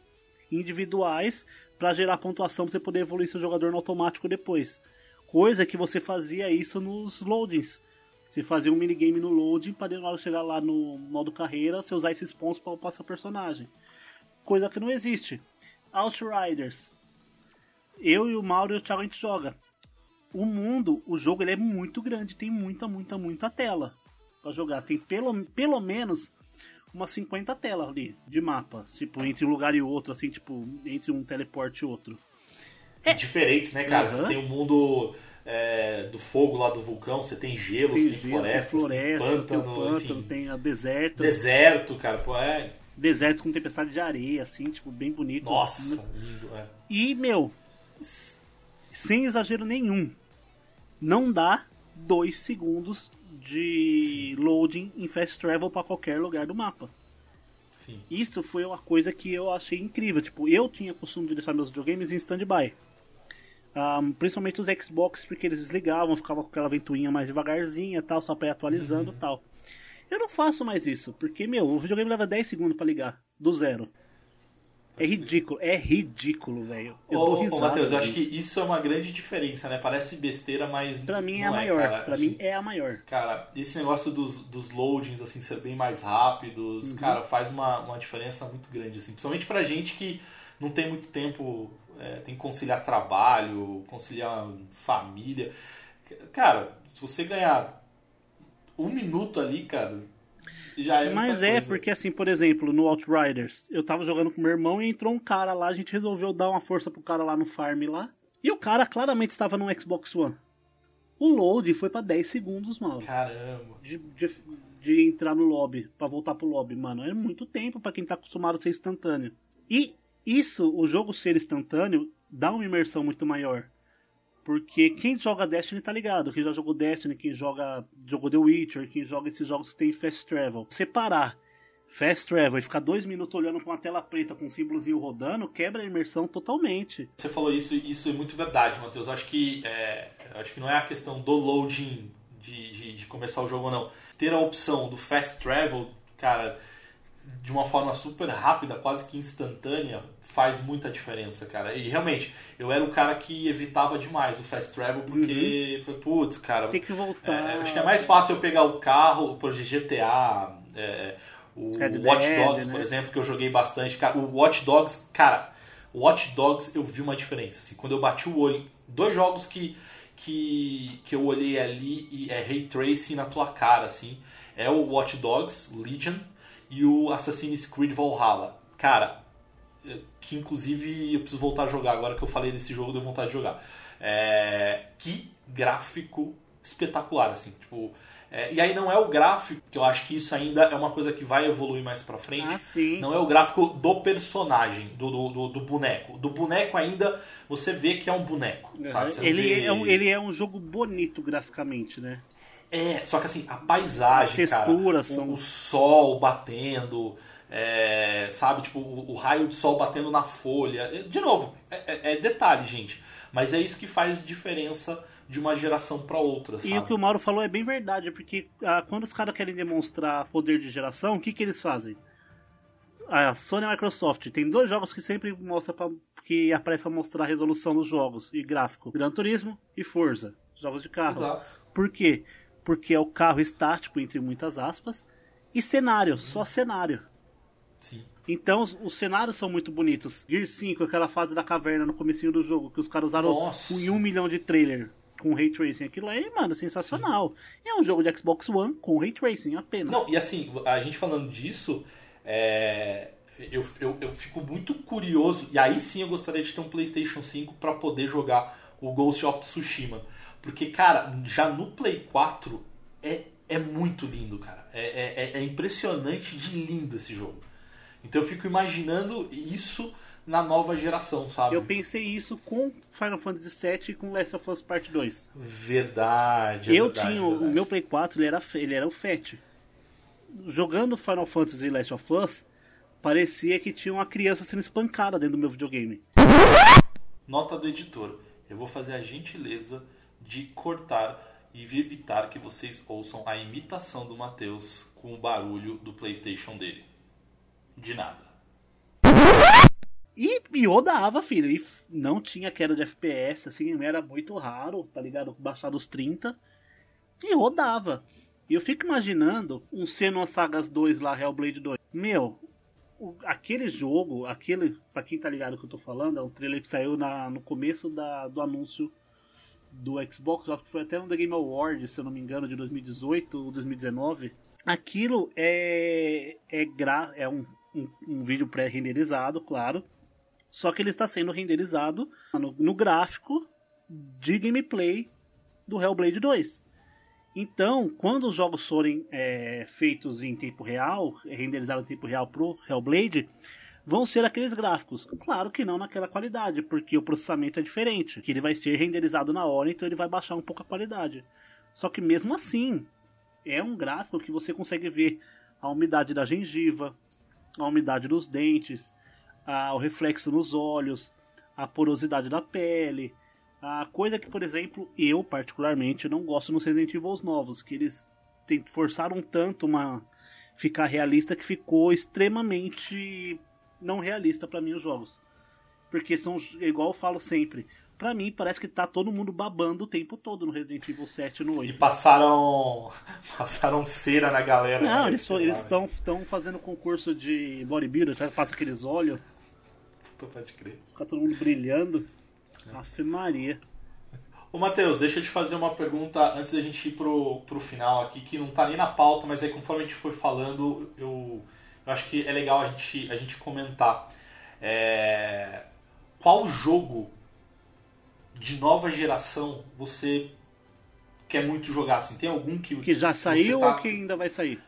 individuais, pra gerar pontuação pra você poder evoluir seu jogador no automático depois. Coisa que você fazia isso nos loadings. Você fazia um minigame no loading para na hora chegar lá no modo carreira, você usar esses pontos para passar personagem. Coisa que não existe. Outriders. Eu e o Mauro e o Thiago a gente joga. O mundo, o jogo ele é muito grande, tem muita, muita, muita tela para jogar. Tem pelo, pelo menos umas 50 telas ali de mapa, tipo entre um lugar e outro, assim, tipo entre um teleporte e outro. Diferentes, né, cara? Aham. Você tem o mundo é, do fogo lá do vulcão, você tem gelo, Tem você tem gelo, florestas, tem floresta, tem pântano, tem pântano, tem a deserto. Deserto, cara, pô, é. deserto com tempestade de areia, assim, tipo, bem bonito. Nossa, lindo, é. E, meu, sem exagero nenhum, não dá dois segundos de loading em fast travel para qualquer lugar do mapa. Sim. Isso foi uma coisa que eu achei incrível. Tipo, eu tinha costume de deixar meus videogames em stand-by. Ahm, principalmente os Xbox, porque eles desligavam, ficava com aquela ventoinha mais devagarzinha tal, só pra ir atualizando Uhum. e tal. Eu não faço mais isso, porque, meu, o videogame leva 10 segundos pra ligar, do zero. É ridículo, é ridículo, velho. Eu Ô, dou ô, risada. Matheus, eu acho que isso é uma grande diferença, né? Parece besteira, mas. Pra mim é a maior. cara. pra mim é a maior. Cara, esse negócio dos, dos loadings, assim, ser bem mais rápidos, Uhum. cara, faz uma, uma diferença muito grande, assim. Principalmente pra gente que não tem muito tempo, é, tem que conciliar trabalho, conciliar família. Cara, se você ganhar um minuto ali, cara, já é Mas é, coisa. porque assim, por exemplo, no Outriders, eu tava jogando com meu irmão e entrou um cara lá, a gente resolveu dar uma força pro cara lá no farm lá. E o cara claramente estava no Xbox One. O load foi pra 10 segundos, mano. Caramba. De, de, de entrar no lobby, pra voltar pro lobby, mano. É muito tempo pra quem tá acostumado a ser instantâneo. E isso, o jogo ser instantâneo, dá uma imersão muito maior. Porque quem joga Destiny tá ligado. Quem já jogou Destiny, quem joga jogou The Witcher, quem joga esses jogos que tem Fast Travel. Separar Fast Travel e ficar dois minutos olhando pra uma tela preta com um símbolozinho rodando, quebra a imersão totalmente. Você falou isso, isso é muito verdade, Matheus. Eu Acho que é, acho que não é a questão do loading de, de, de começar o jogo ou não. Ter a opção do fast travel, cara, de uma forma super rápida, quase que instantânea, faz muita diferença, cara. E realmente, eu era o cara que evitava demais o fast travel porque foi, putz, cara. Tem que voltar. É, acho que é mais fácil eu pegar o carro, por GTA, é, o Red Dead, Watch Dogs, né? por exemplo, que eu joguei bastante. Cara, o Watch Dogs, cara, Watch Dogs eu vi uma diferença. Assim, quando eu bati o olho, dois jogos que, que, que eu olhei ali e é Ray Tracing na tua cara, assim, é o Watch Dogs Legion e o Assassin's Creed Valhalla. Cara, que inclusive eu preciso voltar a jogar agora que eu falei desse jogo, deu vontade de jogar. É, que gráfico espetacular, assim, tipo. É, e aí não é o gráfico, que eu acho que isso ainda é uma coisa que vai evoluir mais pra frente. Ah. Não é o gráfico do personagem, do, do, do, do boneco. Do boneco ainda você vê que é um boneco. Você Ele é, um, ele é um jogo bonito graficamente, né? É, só que assim, a paisagem, As texturas cara, são- o, o sol batendo, é, sabe, tipo, o, o raio de sol batendo na folha. É, De novo, é, é- é detalhe, gente. Mas é isso que faz diferença de uma geração para outra, sabe? E o que o Mauro falou é bem verdade, porque ah, quando os caras querem demonstrar poder de geração, o que, que eles fazem? A Sony e a Microsoft tem dois jogos que sempre mostra pra, que aparece pra mostrar a resolução dos jogos e gráfico: Gran Turismo e Forza, jogos de carro. Exato. Por quê? Porque é o carro estático, entre muitas aspas, e cenário, só cenário. Sim. Então os, os cenários são muito bonitos. Gear 5, aquela fase da caverna no comecinho do jogo, que os caras usaram Nossa. em um milhão de trailer com Ray Tracing. Aquilo aí, mano, sensacional. É um jogo de Xbox One com Ray Tracing apenas. Não, e assim, a gente falando disso, é, eu, eu, eu fico muito curioso, e aí sim eu gostaria de ter um PlayStation 5 para poder jogar o Ghost of Tsushima. Porque, cara, já no Play 4 é, é muito lindo, cara. É, é, é impressionante de lindo esse jogo. Então eu fico imaginando isso na nova geração, sabe? Eu pensei isso com Final Fantasy VII e com Last of Us Part 2. Verdade. é eu verdade, tinha é o verdade. meu Play 4, ele era, ele era o FAT. Jogando Final Fantasy e Last of Us, parecia que tinha uma criança sendo espancada dentro do meu videogame. Nota do editor. Eu vou fazer a gentileza de cortar e evitar que vocês ouçam a imitação do Matheus com o barulho do PlayStation dele. De nada. E, rodava, filho. E não tinha queda de FPS, assim, era muito raro, tá ligado? Baixar dos 30. E rodava. E eu fico imaginando um Senua Sagas 2 lá, Hellblade 2. Meu, o- aquele jogo, aquele, pra quem tá ligado que eu tô falando, é um trailer que saiu na, no começo da, do anúncio do Xbox, acho que foi até no The Game Awards, se eu não me engano, de 2018 ou 2019. Aquilo é, é, gra, é um, um, um vídeo pré-renderizado, claro. Só que ele está sendo renderizado no, no gráfico de gameplay do Hellblade 2. Então, quando os jogos forem é, feitos em tempo real, renderizados em tempo real pro Hellblade, vão ser aqueles gráficos. Claro que não naquela qualidade, porque o processamento é diferente. Que ele vai ser renderizado na hora, então ele vai baixar um pouco a qualidade. Só que mesmo assim, é um gráfico que você consegue ver a umidade da gengiva, a umidade dos dentes, a- o reflexo nos olhos, a porosidade da pele. A coisa que, por exemplo, eu particularmente não gosto nos Resident Evil novos, que eles forçaram tanto uma ficar realista que ficou extremamente não realista pra mim os jogos. Porque são, igual eu falo sempre, pra mim parece que tá todo mundo babando o tempo todo no Resident Evil 7 e no 8. E passaram. Passaram cera na galera. Não, né? eles né? estão estão fazendo concurso de bodybuilder, passa aqueles olhos, Puta, Pode crer. fica todo mundo brilhando. Afe Maria. Ô Matheus, deixa eu te fazer uma pergunta antes da gente ir pro, pro final aqui, que não tá nem na pauta, mas aí conforme a gente foi falando, eu, eu acho que é legal a gente, a gente comentar. É, qual jogo de nova geração você quer muito jogar? Assim, tem algum que. Que já saiu tá- ou que ainda vai sair?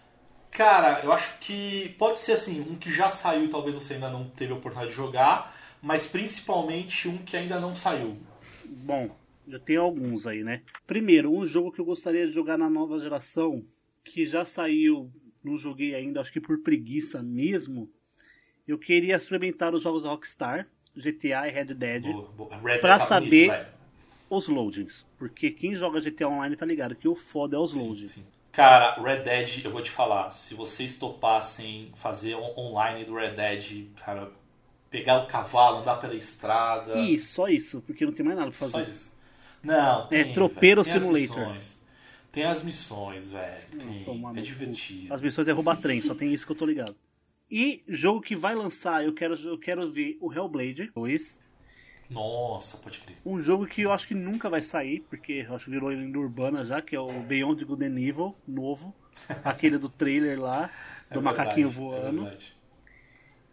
Cara, eu acho que pode ser assim, um que já saiu talvez você ainda não teve a oportunidade de jogar, mas principalmente um que ainda não saiu. Bom, já tem alguns aí, né? Primeiro, um jogo que eu gostaria de jogar na nova geração, que já saiu, não joguei ainda, acho que por preguiça mesmo. Eu queria experimentar os jogos da Rockstar, GTA e Red Dead, tá saber- bonito, os loadings. Porque quem joga GTA Online tá ligado que o foda é os loadings. Sim. Cara, Red Dead, eu vou te falar, se vocês topassem fazer on- online do Red Dead, cara, pegar o cavalo, andar pela estrada. E só isso, porque não tem mais nada pra Só fazer. isso. Não, tem, tropeiro velho, tem simulator. Tem as missões, velho. Tem. É divertido. As missões é roubar trem, só tem isso que eu tô ligado. E jogo que vai lançar, eu quero, eu quero ver o Hellblade 2. Nossa, pode crer. Um jogo que eu acho que nunca vai sair, porque eu acho que virou lenda urbana já, que é o Beyond Good and Evil, novo. aquele do trailer lá, do É macaquinho verdade, voando. É.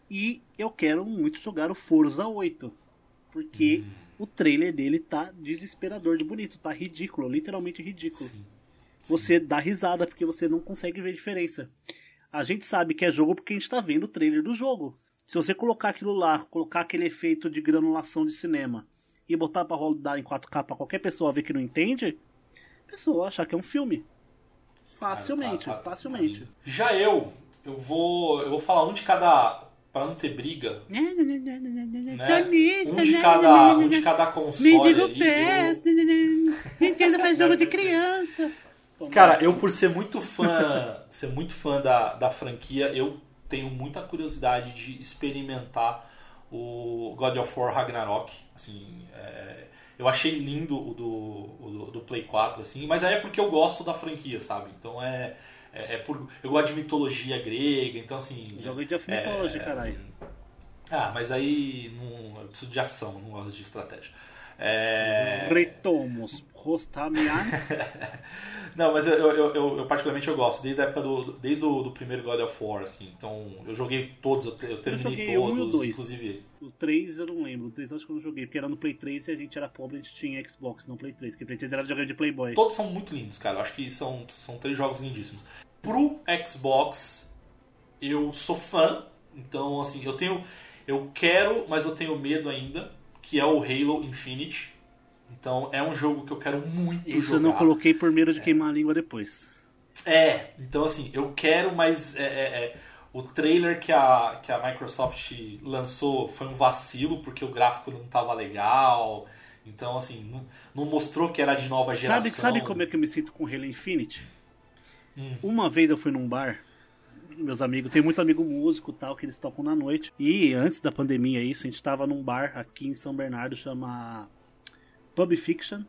E eu quero muito jogar o Forza 8. Porque Hum. o trailer dele tá desesperador de bonito, tá ridículo, literalmente ridículo. Você dá risada porque você não consegue ver diferença. A gente sabe que é jogo porque a gente tá vendo o trailer do jogo. Se você colocar aquilo lá, colocar aquele efeito de granulação de cinema e botar pra rodar em 4K pra qualquer pessoa ver que não entende, a pessoa achar que é um filme. Facilmente, Tá- tá- tá facilmente. lindo. Já eu, eu vou, eu vou falar um de cada, pra não ter briga, né? Um de cada, um de cada console. Me diga o PES. Nintendo faz jogo de criança. Cara, eu por ser muito fã, ser muito fã da, da franquia, eu tenho muita curiosidade de experimentar o God of War Ragnarok. Assim, é, eu achei lindo o do, o do, do Play 4, assim, mas aí é porque eu gosto da franquia, sabe? Então é, é, é por, eu gosto de mitologia grega, então assim. Jogo de é, Mythology, caralho. Ah, mas aí não, eu preciso de ação, não gosto de estratégia. É... Retomos. Rostamian. Não, mas eu, eu, eu, eu particularmente eu gosto, desde a época do. Desde o do primeiro God of War, assim. Então, eu joguei todos, eu, te- eu terminei joguei o um o todos, dois. inclusive. O 3 eu não lembro. O 3 eu acho que eu não joguei. Porque era no Play 3 e a gente era pobre, a gente tinha Xbox, não Play 3. Porque Play 3 era videogame de Playboy. Todos são muito lindos, cara. Eu acho que são, são três jogos lindíssimos. Pro Xbox, eu sou fã. Então, assim, eu tenho. Eu quero, mas eu tenho medo ainda. Que é o Halo Infinite. Então, é um jogo que eu quero muito Isso jogar. eu não coloquei por medo de queimar a língua depois. É, então assim, eu quero, mas é, é, é, o trailer que a, que a Microsoft lançou foi um vacilo, porque o gráfico não tava legal. Então, assim, não, não mostrou que era de nova geração. Sabe, sabe como é que eu me sinto com Halo Infinite? Hum. Uma vez eu fui num bar, meus amigos, tem muito amigo músico e tal, que eles tocam na noite. E antes da pandemia, isso, a gente tava num bar aqui em São Bernardo, chama Pub Fiction.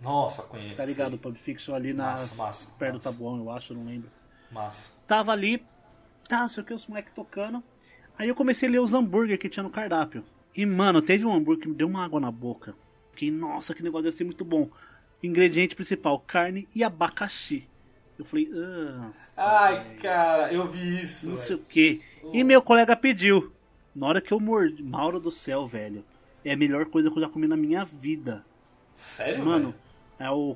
Nossa, conheço. Tá ligado? Pub Fiction ali na, Massa, massa. perto do massa, Tabuão, eu acho, eu não lembro. Massa. Tava ali, tá, sei o que, os moleques tocando. Aí eu comecei a ler os hambúrguer que tinha no cardápio. E, mano, teve um hambúrguer que me deu uma água na boca. Que, nossa, que negócio deve ser muito bom. Ingrediente principal, carne e abacaxi. Eu falei, nossa. Ai, cara, eu vi isso. não velho. sei o que. E meu colega pediu. Na hora que eu mordi, Mauro do céu, velho. É a melhor coisa que eu já comi na minha vida. Sério, Mano, é o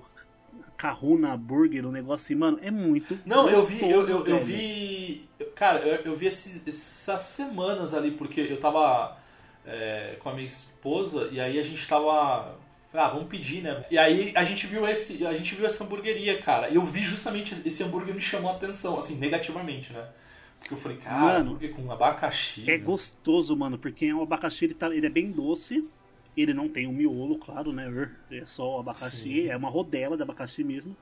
Kahuna Burger, um negócio assim, mano, é muito Não, eu vi, eu, eu, eu vi. Cara, eu, eu vi esses- essas semanas ali, porque eu tava é, com a minha esposa e aí a gente tava. Ah, vamos pedir, né? E aí a gente viu esse. A gente viu essa hamburgueria, cara. E eu vi justamente esse hambúrguer me chamou a atenção, assim, negativamente, né? Porque eu falei, cara, Mano, hambúrguer com abacaxi. É né? gostoso, mano, porque o abacaxi ele, tá, ele é bem doce. Ele não tem um miolo, claro, né? É só o abacaxi, Sim. é uma rodela de abacaxi mesmo.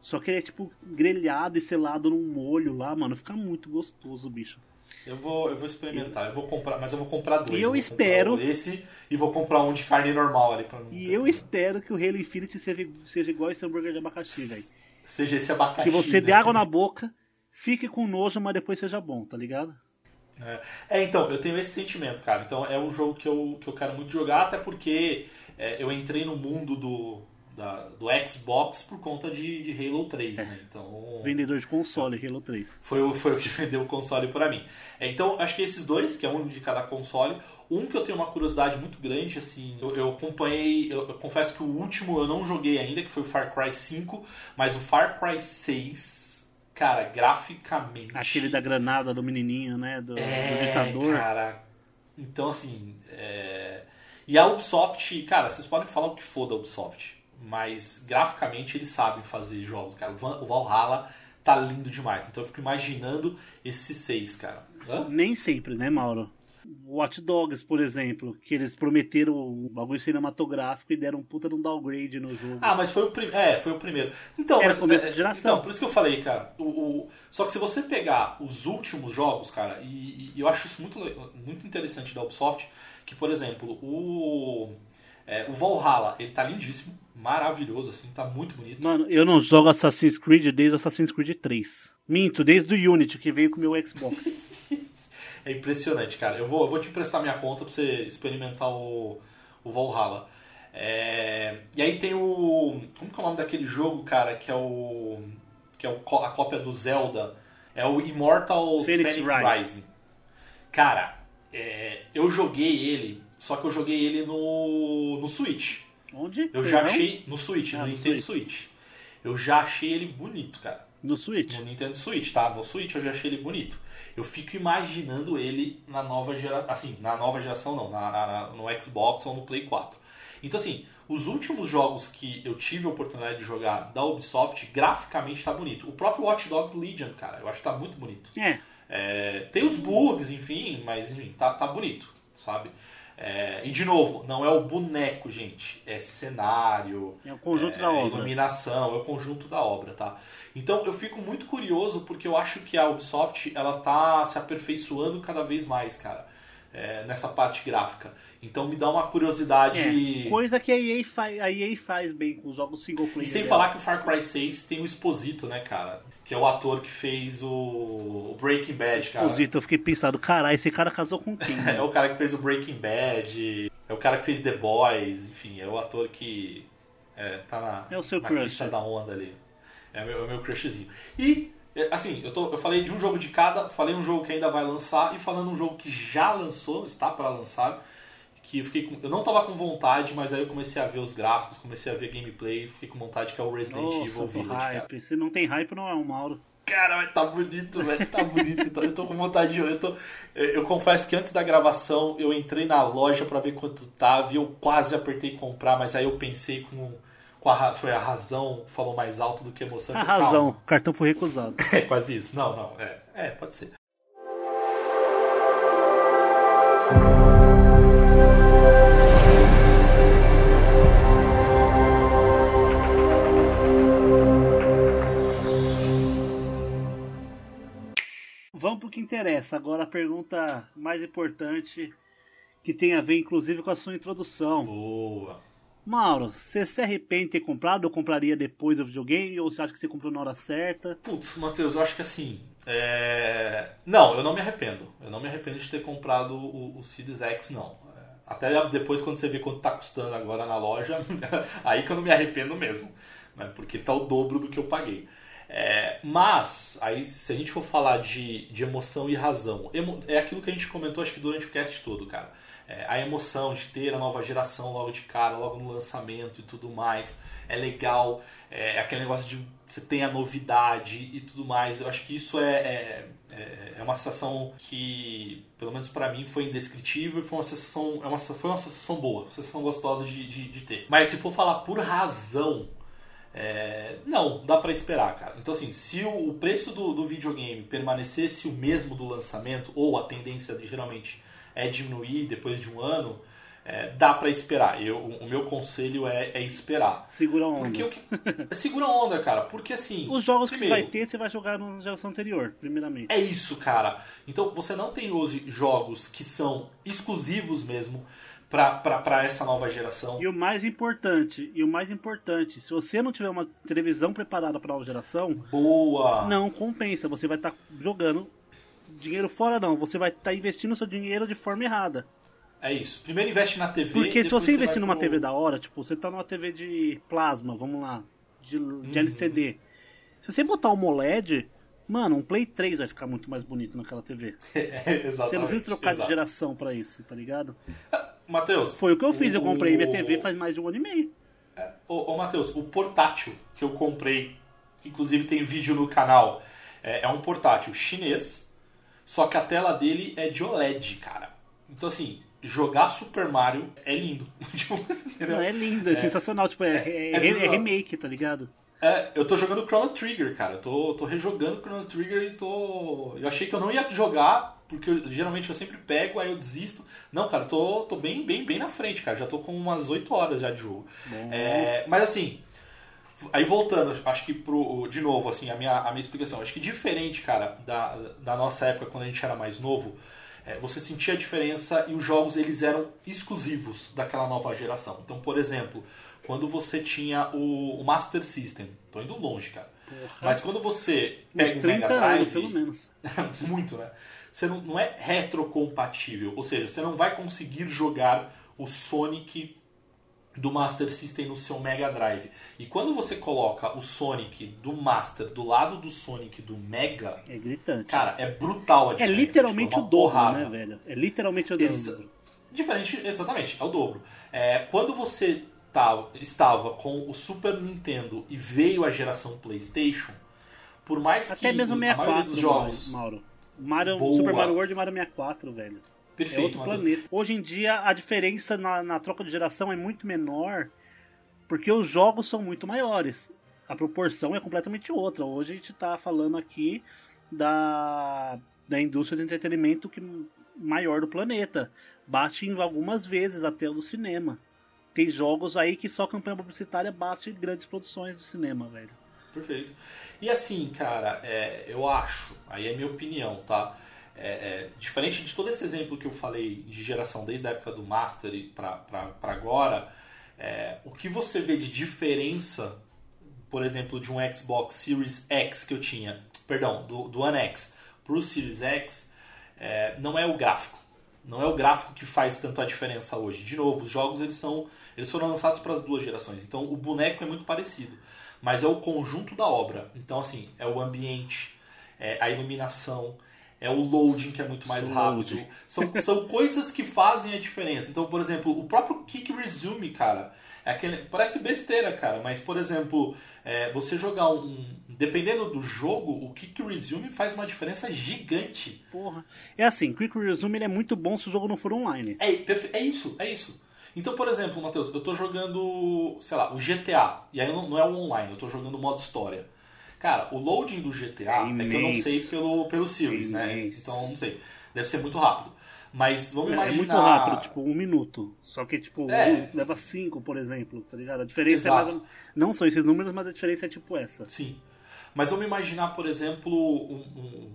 Só que ele é tipo grelhado e selado num molho lá, mano. Fica muito gostoso, bicho. Eu vou, eu vou experimentar, eu vou comprar, mas eu vou comprar dois. E eu vou espero- comprar Esse e vou comprar um de carne normal ali pra não E eu espero que o Halo Infinite seja, seja igual esse hambúrguer de abacaxi, velho. Seja esse abacaxi. Que você né? dê água na boca, fique com nojo, mas depois seja bom, tá ligado? É. É, então, eu tenho esse sentimento, cara. Então é um jogo que eu, que eu quero muito jogar, até porque é, eu entrei no mundo do, da- do Xbox por conta de, de Halo 3, né? Então. Vendedor de console, Halo 3. Foi, o- foi o que vendeu o console pra mim. É, Então, acho que esses dois, que é um de cada console. Um que eu tenho uma curiosidade muito grande, assim, eu, eu acompanhei, eu, eu confesso que o último eu não joguei ainda, que foi o Far Cry 5, mas o Far Cry 6, cara, graficamente. Aquele da granada do menininho, né? Do, do ditador. É, cara. Então, assim. é, E a Ubisoft, cara, vocês podem falar o que for da Ubisoft, mas graficamente eles sabem fazer jogos, cara. O Valhalla tá lindo demais. Então eu fico imaginando esses seis, cara. Hã? Nem sempre, né, Mauro? Watch Dogs, por exemplo, que eles prometeram um bagulho cinematográfico e deram um puta de um downgrade no jogo. Ah, mas foi o primeiro. É, foi o primeiro. Então, Era mas, começo é, de geração. Então, por isso que eu falei, cara. O, o- Só que se você pegar os últimos jogos, cara, e, e eu acho isso muito, muito interessante da Ubisoft, que, por exemplo, o. é, o Valhalla, ele tá lindíssimo, maravilhoso, assim, tá muito bonito. Mano, eu não jogo Assassin's Creed desde Assassin's Creed 3. Minto, desde o Unity que veio com o meu Xbox. é impressionante, cara. Eu vou, eu vou te emprestar minha conta pra você experimentar o, o Valhalla. É, e aí tem o. Como que é o nome daquele jogo, cara? Que é o. Que é o, a cópia do Zelda. É o Immortal Phoenix, Phoenix Rising. Rising. Cara, é, eu joguei ele, só que eu joguei ele no, no Switch. Onde? Eu já achei. No Switch, ah, no, no Nintendo Switch. Switch. Eu já achei ele bonito, cara. No Switch? No Nintendo Switch, tá? No Switch eu já achei ele bonito. Eu fico imaginando ele na nova geração. Assim, na nova geração não, na, na, no Xbox ou no Play 4. Então, assim, os últimos jogos que eu tive a oportunidade de jogar da Ubisoft, graficamente tá bonito. O próprio Watch Dogs Legion, cara, eu acho que tá muito bonito. É. é tem os bugs, enfim, mas enfim, tá, tá bonito, sabe? É, e de novo, não é o boneco, gente. É cenário. É o conjunto é, da obra. Iluminação, é o conjunto da obra, tá? Então eu fico muito curioso porque eu acho que a Ubisoft ela tá se aperfeiçoando cada vez mais, cara. É, nessa parte gráfica. Então me dá uma curiosidade. É, coisa que a EA, faz, a EA faz bem com os jogos single player. E sem dela. falar que o Far Cry 6 tem o Exposito, né, cara? Que é o ator que fez o Breaking Bad, cara. Exposito, eu fiquei pensando, caralho, esse cara casou com quem? é o cara que fez o Breaking Bad, é o cara que fez The Boys, enfim, é o ator que é, tá na, é o seu na crush. da onda ali. É o meu, é o meu crushzinho. E é, assim, eu, tô, eu falei de um jogo de cada, falei um jogo que ainda vai lançar e falando um jogo que já lançou, está para lançar, que eu fiquei com, eu não tava com vontade, mas aí eu comecei a ver os gráficos, comecei a ver gameplay, fiquei com vontade que é o Resident Nossa, Evil Village, hype. Cara. Se não tem hype, não é um Mauro. Cara, tá bonito, velho, tá bonito. eu tô com vontade de. Eu, tô, eu, eu, confesso que antes da gravação eu entrei na loja para ver quanto tava e eu quase apertei comprar, mas aí eu pensei com. com a, foi a razão falou mais alto do que a emoção. A razão, o cartão foi recusado. É quase isso. Não, não, é, é pode ser. Vamos pro que interessa. Agora a pergunta mais importante que tem a ver inclusive com a sua introdução. Boa. Mauro, você se arrepende de ter comprado ou compraria depois do videogame? Ou você acha que você comprou na hora certa? Putz, Matheus, eu acho que assim. É... Não, eu não me arrependo. Eu não me arrependo de ter comprado o, o Series X, não. É, até depois, quando você vê quanto tá custando agora na loja, aí que eu não me arrependo mesmo. Né? Porque tá o dobro do que eu paguei. É, mas, aí se a gente for falar de, de emoção e razão, emo, é aquilo que a gente comentou acho que durante o cast todo, cara. É, a emoção de ter a nova geração logo de cara, logo no lançamento e tudo mais, é legal. É, é aquele negócio de você tem a novidade e tudo mais. Eu acho que isso é, é, é, é uma sensação que, pelo menos para mim, foi indescritível e foi uma sensação, é uma, foi uma sensação boa, uma sensação gostosa de, de, de ter. Mas se for falar por razão, é, não, dá para esperar, cara. Então, assim, se o, o preço do, do, videogame permanecesse o mesmo do lançamento, ou a tendência de, geralmente é diminuir depois de um ano, é, dá para esperar. Eu, o meu conselho é, é esperar. Segura a onda. Porque o segura a onda, cara. Porque assim. Os jogos primeiro, que vai ter, você vai jogar na geração anterior, primeiramente. É isso, cara. Então você não tem hoje jogos que são exclusivos mesmo para essa nova geração. E o mais importante, e o mais importante, se você não tiver uma televisão preparada para a nova geração, boa. Não compensa, você vai estar tá jogando dinheiro fora não, você vai estar tá investindo seu dinheiro de forma errada. É isso. Primeiro investe na TV. Porque se você investir numa pro... TV da hora, tipo, você tá numa TV de plasma, vamos lá, de, de uhum. LCD. Se você botar o OLED, mano, um Play 3 vai ficar muito mais bonito naquela TV. É, exatamente. Você não precisa trocar de geração para isso, tá ligado? Matheus. Foi o que eu fiz, o... eu comprei minha TV faz mais de um ano e meio. É, ô, ô Matheus, o portátil que eu comprei, inclusive tem vídeo no canal, é, é, um portátil chinês, só que a tela dele é de OLED, cara. Então assim, jogar Super Mario é lindo. Tipo, Não, é lindo, é, é sensacional, tipo, é, é, é, é remake, tá ligado? É, eu tô jogando Chrono Trigger, cara. Eu tô, tô rejogando Chrono Trigger e tô. Eu achei que eu não ia jogar, porque eu, geralmente eu sempre pego, aí eu desisto. Não, cara, eu tô, tô bem, bem, bem na frente, cara. Já tô com umas 8 horas já de jogo. É, mas assim, aí voltando, acho que pro. De novo, assim, a minha, a minha explicação. Acho que diferente, cara, da, da nossa época quando a gente era mais novo. É, você sentia a diferença e os jogos eles eram exclusivos daquela nova geração. Então, por exemplo, quando você tinha o, o Master System. Tô indo longe, cara. Porra. Mas quando você pega Uns 30 o Mega Drive. Anos, pelo menos. muito, né? Você não, não é retrocompatível, ou seja, você não vai conseguir jogar o Sonic do Master System no seu Mega Drive. E quando você coloca o Sonic do Master do lado do Sonic do Mega, É gritante. cara, é brutal a é diferença. literalmente tipo, é o dobro, porrada. né, velho? É literalmente o dobro. Diferente, exatamente, é o dobro. É, quando você tava, estava com o Super Nintendo e veio a geração PlayStation, por mais Até que mesmo a maioria 64, dos jogos. Mauro. Mario, Boa. Super Mario World e Mario 64, velho. É Perfeito, outro Matheus. planeta. Hoje em dia, a diferença na, na troca de geração é muito menor, porque os jogos são muito maiores. A proporção é completamente outra. Hoje a gente tá falando aqui da, da indústria de entretenimento que, maior do planeta. Bate em algumas vezes até o do cinema. Tem jogos aí que só campanha publicitária bate em grandes produções de cinema, velho. Perfeito. E assim, cara, é, eu acho, aí é minha opinião, tá? É, é, diferente de todo esse exemplo que eu falei de geração desde a época do Master pra agora, é, o que você vê de diferença, por exemplo, de um Xbox Series X que eu tinha, perdão, do, do One X pro Series X, é, não é o gráfico. Não é o gráfico que faz tanto a diferença hoje. De novo, os jogos eles são eles foram lançados para as duas gerações. Então o boneco é muito parecido, mas é o conjunto da obra. Então assim, é o ambiente, é a iluminação, é o loading que é muito mais rápido. São, são coisas que fazem a diferença. Então, por exemplo, o próprio Kick Resume, cara, é aquele, parece besteira, cara, mas por exemplo, é, você jogar um. Dependendo do jogo, o Kick Resume faz uma diferença gigante. Porra. É assim, Quick Resume ele é muito bom se o jogo não for online. É, é isso, é isso. Então, por exemplo, Matheus, eu tô jogando, sei lá, o GTA, e aí não, não é o online, eu tô jogando o modo história. Cara, o loading do GTA É é, que eu não sei pelo, pelo Series, É né? Então, não sei. Deve ser muito rápido. Mas vamos É, é imaginar... muito rápido, tipo, um minuto. Só que, tipo, É. um leva cinco, por exemplo, tá ligado? A diferença Exato. é mais. Não são esses números, mas a diferença é tipo essa. Sim. Mas vamos imaginar, por exemplo, um, um-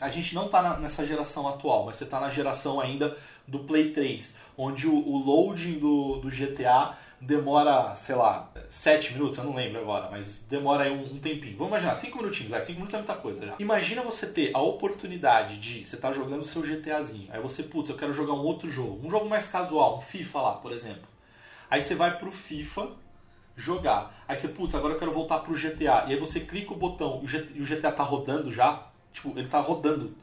a gente não tá na- nessa geração atual, mas você tá na geração ainda do Play 3, onde o, o loading do, do GTA demora, sei lá, 7 minutos, eu não lembro agora, mas demora aí um, um tempinho. Vamos imaginar, 5 minutinhos, 5 minutos é muita coisa já. Imagina você ter a oportunidade de, você tá jogando o seu GTAzinho, aí você, putz, eu quero jogar um outro jogo, um jogo mais casual, um FIFA lá, por exemplo. Aí você vai pro FIFA, jogar. Aí você, putz, agora eu quero voltar pro GTA. E aí você clica o botão e o GTA tá rodando já. Tipo, ele tá rodando.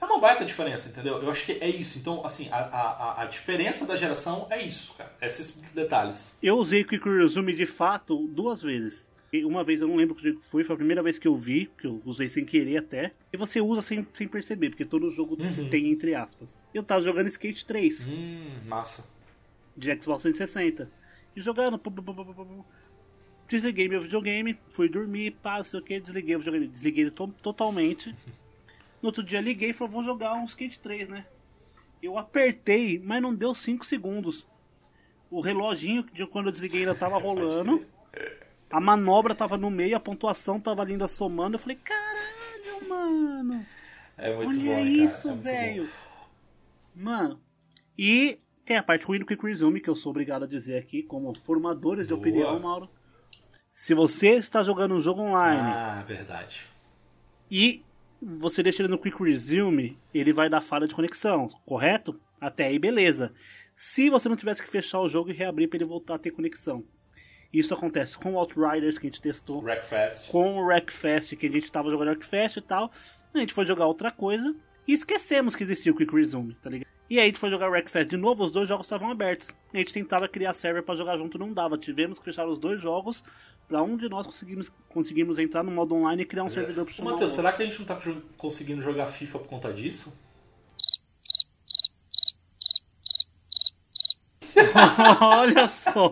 É uma baita diferença, entendeu? Eu acho que é isso. Então, assim, a, a, a- diferença da geração é isso, cara. Esses detalhes. Eu usei Quick Resume de fato duas vezes. E Uma vez eu não lembro que foi, foi a primeira vez que eu vi, que eu usei sem querer até. E você usa sem, sem perceber, porque todo jogo Uhum. tem entre aspas. Eu tava jogando Skate 3 Hum, massa. de Xbox 360. E jogando. pu- pu- pu- pu- pu- pu- Desliguei meu videogame, fui dormir, sei o que, desliguei o videogame. Desliguei ele to- totalmente. No outro dia liguei e falei, vou jogar um Skate 3, né? Eu apertei, mas não deu 5 segundos. O reloginho de quando eu desliguei ainda tava rolando. A manobra tava no meio, a pontuação tava ainda somando. Eu falei, caralho, mano. É muito Olha bom, cara. isso, É velho. Mano. E tem a parte ruim do Quick Resume, que eu sou obrigado a dizer aqui, como formadores de Boa. opinião, Mauro. Se você está jogando um jogo online Ah, verdade. e você deixa ele no Quick Resume, ele vai dar falha de conexão, correto? Até aí, beleza. Se você não tivesse que fechar o jogo e reabrir para ele voltar a ter conexão. Isso acontece com o Outriders, que a gente testou Wreckfest. com o Wreckfest, que a gente tava jogando Wreckfest e tal. A gente foi jogar outra coisa e esquecemos que existia o Quick Resume, tá ligado? E aí a gente foi jogar Wreckfest de novo, os dois jogos estavam abertos. A gente tentava criar server pra jogar junto, não dava. Tivemos que fechar os dois jogos pra um de nós conseguimos, conseguimos entrar no modo online e criar um servidor pro Ô, chamar o Matheus, será que a gente não tá jo- conseguindo jogar FIFA por conta disso? Olha só!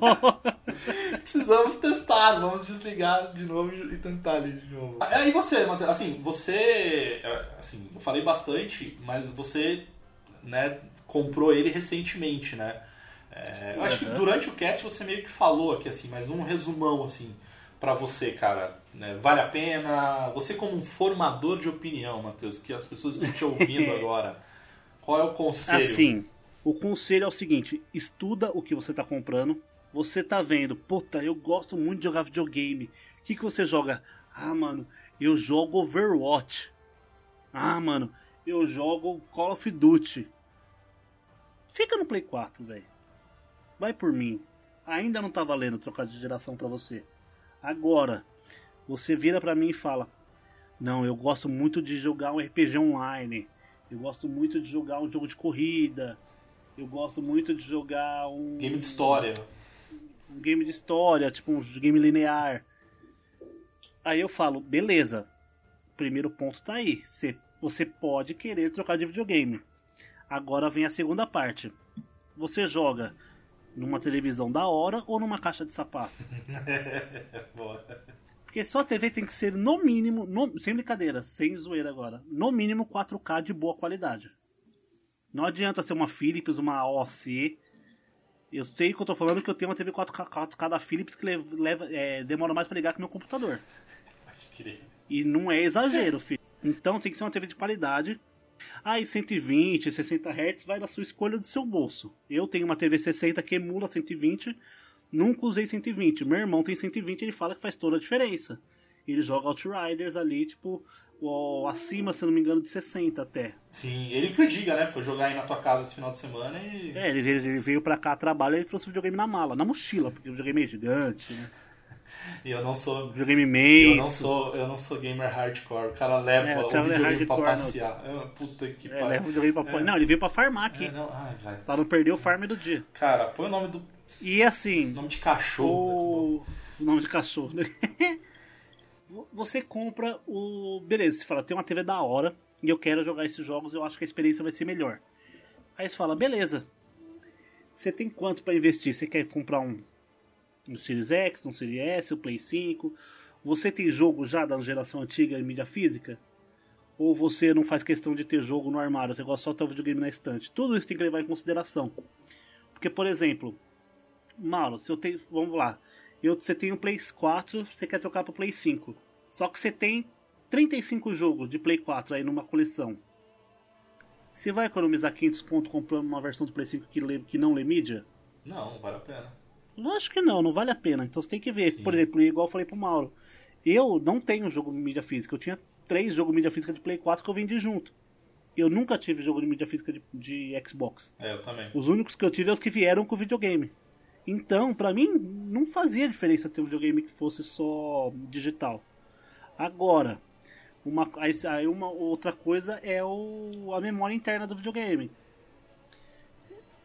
Precisamos testar, vamos desligar de novo e tentar ali de novo. Aí você, Matheus, assim, você, é, assim, eu falei bastante, mas você, né, comprou ele recentemente, né? É, eu acho que Uhum. durante o cast você meio que falou aqui, assim, mas um resumão, assim, pra você, cara, né, vale a pena? Você como um formador de opinião, Matheus, que as pessoas estão te ouvindo agora, qual é o conselho? Assim, o conselho é o seguinte: estuda o que você tá comprando. Você tá vendo, puta, eu gosto muito de jogar videogame. O que, que você joga? Ah, mano, eu jogo Overwatch. Ah, mano, eu jogo Call of Duty. Fica no Play 4, velho. Vai por mim. Ainda não tá valendo trocar de geração pra você. Agora, você vira pra mim e fala: Não, eu gosto muito de jogar um RPG online. Eu gosto muito de jogar um jogo de corrida. Eu gosto muito de jogar um. Game de história. Um game de história, tipo um game linear. Aí eu falo, beleza. Primeiro ponto tá aí. Você, você pode querer trocar de videogame. Agora vem a segunda parte. Você joga numa televisão da hora ou numa caixa de sapato? Porque só a TV tem que ser no mínimo, no- sem brincadeira, sem zoeira agora, no mínimo 4K de boa qualidade. Não adianta ser uma Philips, uma OC. Eu sei que eu tô falando que eu tenho uma TV 4K, 4K da Philips que leva, é, demora mais pra ligar que meu computador. Pode crer. E não é exagero, filho. Então tem que ser uma TV de qualidade. Aí 120, 60 Hz vai da sua escolha do seu bolso. Eu tenho uma TV 60 que emula 120. Nunca usei 120. Meu irmão tem 120 ele fala que faz toda a diferença. Ele joga Outriders ali, tipo, acima, se não me engano, de 60 até. Sim, ele que diga, né? Foi jogar aí na tua casa esse final de semana e. É, ele, veio- ele veio pra cá trabalho e trouxe o videogame na mala, na mochila, porque o videogame é gigante, né? E eu não sou. Videogame Eu imenso. não sou, eu não sou gamer hardcore. O cara leva É, o o é videogame pra hardcore, não. passear. Ah, Puta que É, pariu. leva o videogame pra. É. Não, ele veio pra farmar aqui. É, não, ai, vai. Pra não perder o farm do dia. Cara, põe o nome do. E assim, Nome de cachorro. né, o, o nome de cachorro. né? Você compra o. Beleza, você fala, tem uma TV da hora e eu quero jogar esses jogos, eu acho que a experiência vai ser melhor. Aí você fala, beleza. Você tem quanto pra investir? Você quer comprar um, um Series X, um Series S, um Play 5? Você tem jogo já da geração antiga em mídia física? Ou você não faz questão de ter jogo no armário, você gosta só de ter o videogame na estante? Tudo isso tem que levar em consideração. Porque, por exemplo, Mauro, se eu tenho. Vamos lá. Eu, você tem um Play 4, você quer trocar pro Play 5. Só que você tem 35 jogos de Play 4 aí numa coleção. Você vai economizar 500 conto comprando uma versão do Play 5 que, lê- que não lê mídia? Não vale a pena. Lógico que não, não vale a pena. Então você tem que ver. Por exemplo, igual eu falei pro Mauro. Eu não tenho jogo de mídia física. Eu tinha três jogos de mídia física de Play 4 que eu vendi junto. Eu nunca tive jogo de mídia física de, de Xbox. É, eu também. Os únicos que eu tive são os que vieram com videogame. Então, pra mim, não fazia diferença ter um videogame que fosse só digital. Agora, uma, aí uma outra coisa é o, a memória interna do videogame.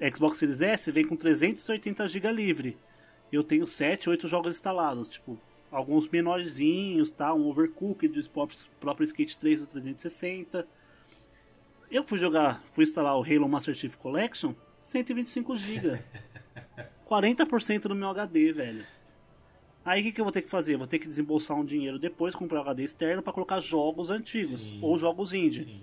Xbox Series S vem com 380 GB livre. Eu tenho 7, 8 jogos instalados, tipo, alguns menorzinhos, tá? Um Overcooked do próprio, próprio Skate 3 do 360. Eu fui jogar, fui instalar o Halo Master Chief Collection, 125 GB. 40% do meu HD, velho. Aí o que, que eu vou ter que fazer? Vou ter que desembolsar um dinheiro depois, comprar o HD externo para colocar jogos antigos Sim. ou jogos indie. Sim.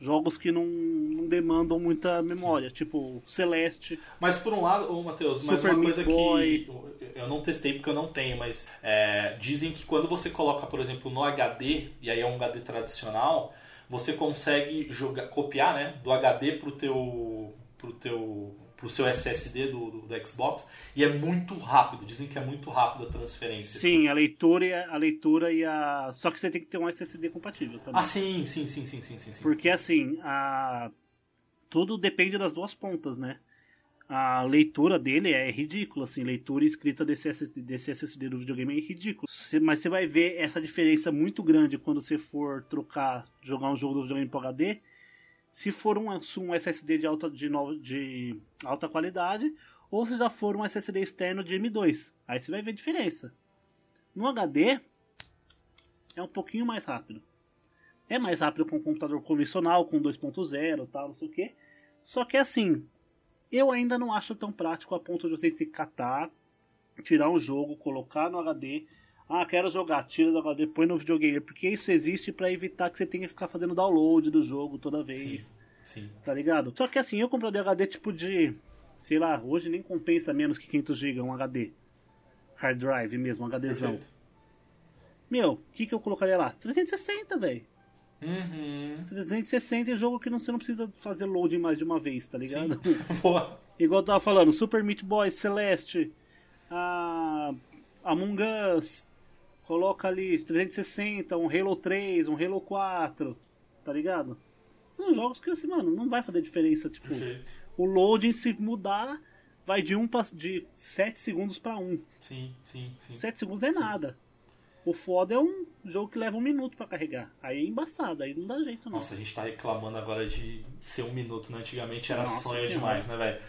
Jogos que não, não demandam muita memória, tipo Celeste. Mas por um lado, ô Matheus, mas Super uma coisa Boy. que eu- eu não testei porque eu não tenho, mas é, dizem que quando você coloca, por exemplo, no HD, e aí é um HD tradicional, você consegue jogar, copiar né, do HD pro teu, pro teu pro seu SSD do, do, do Xbox e é muito rápido. Dizem que é muito rápido a transferência. Sim, a leitura e a, a leitura e a. Só que você tem que ter um SSD compatível também. Ah, sim, sim, sim, sim, sim, sim. sim. Porque assim, a... tudo depende das duas pontas, né? A leitura dele é ridícula, assim, leitura e escrita desse SSD, desse SSD do videogame é ridículo. Cê- mas você vai ver essa diferença muito grande quando você for trocar, jogar um jogo do videogame pro HD. Se for um, um SSD de alta, de, no- de alta qualidade, ou se já for um SSD externo de M2. Aí você vai ver a diferença. No HD, é um pouquinho mais rápido. É mais rápido com um computador convencional, com 2.0 tal, não sei o que. Só que assim, eu ainda não acho tão prático a ponto de você que catar, tirar um jogo, colocar no HD. Ah, quero jogar, tira do HD, põe no videogame. Porque isso existe para evitar que você tenha que ficar fazendo download do jogo toda vez. Sim. Tá ligado? Só que assim, eu compraria HD tipo de. Sei lá, hoje nem compensa menos que 500 GB um HD. Hard drive mesmo, um HDzão. Perfeito. Meu, o que, que eu colocaria lá? 360, velho. Uhum. 360 é jogo que não, você não precisa fazer loading mais de uma vez, tá ligado? Igual eu tava falando, Super Meat Boy, Celeste, a Among Us, coloca ali 360, um Halo 3, um Halo 4, tá ligado? São jogos que, assim, mano, não vai fazer diferença. Tipo, Perfeito. o loading, se mudar, vai de, um pra, de 7 segundos pra 1. Sim, sim, sim. 7 segundos é nada. O foda é um jogo que leva um minuto pra carregar. Aí é embaçado, aí não dá jeito não. Nossa, a gente tá reclamando agora de ser um minuto, né? Antigamente era Nossa sonho Senhora. demais, né, velho?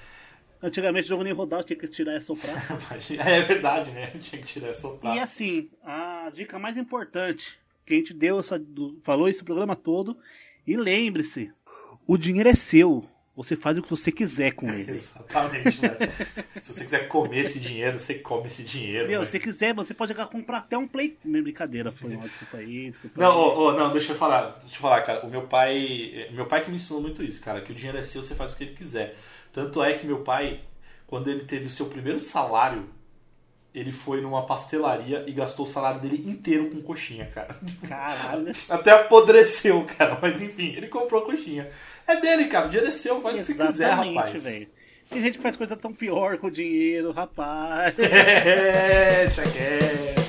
Antigamente o jogo nem rodava, tinha que tirar e soprar. É verdade, né? Tinha que tirar essa E assim, a dica mais importante que a gente deu, essa, falou esse programa todo, e lembre-se, o dinheiro é seu. Você faz o que você quiser com ele. Exatamente, velho. Se você quiser comer esse dinheiro, você come esse dinheiro. Meu, velho. se você quiser, você pode comprar até um play. Brincadeira, foi mal, desculpa aí, desculpa Não, aí. ô, ô, não, deixa eu falar. Deixa eu falar, cara. O meu pai. Meu pai que me ensinou muito isso, cara. Que o dinheiro é seu, você faz o que ele quiser. Tanto é que meu pai, quando ele teve o seu primeiro salário, ele foi numa pastelaria e gastou o salário dele inteiro com coxinha, cara. Caralho. Até apodreceu, cara. Mas enfim, ele comprou coxinha. É dele, cara. O dinheiro é seu, faz o que você quiser, rapaz. velho. Tem gente que faz coisa tão pior com o dinheiro, rapaz. É, cheque.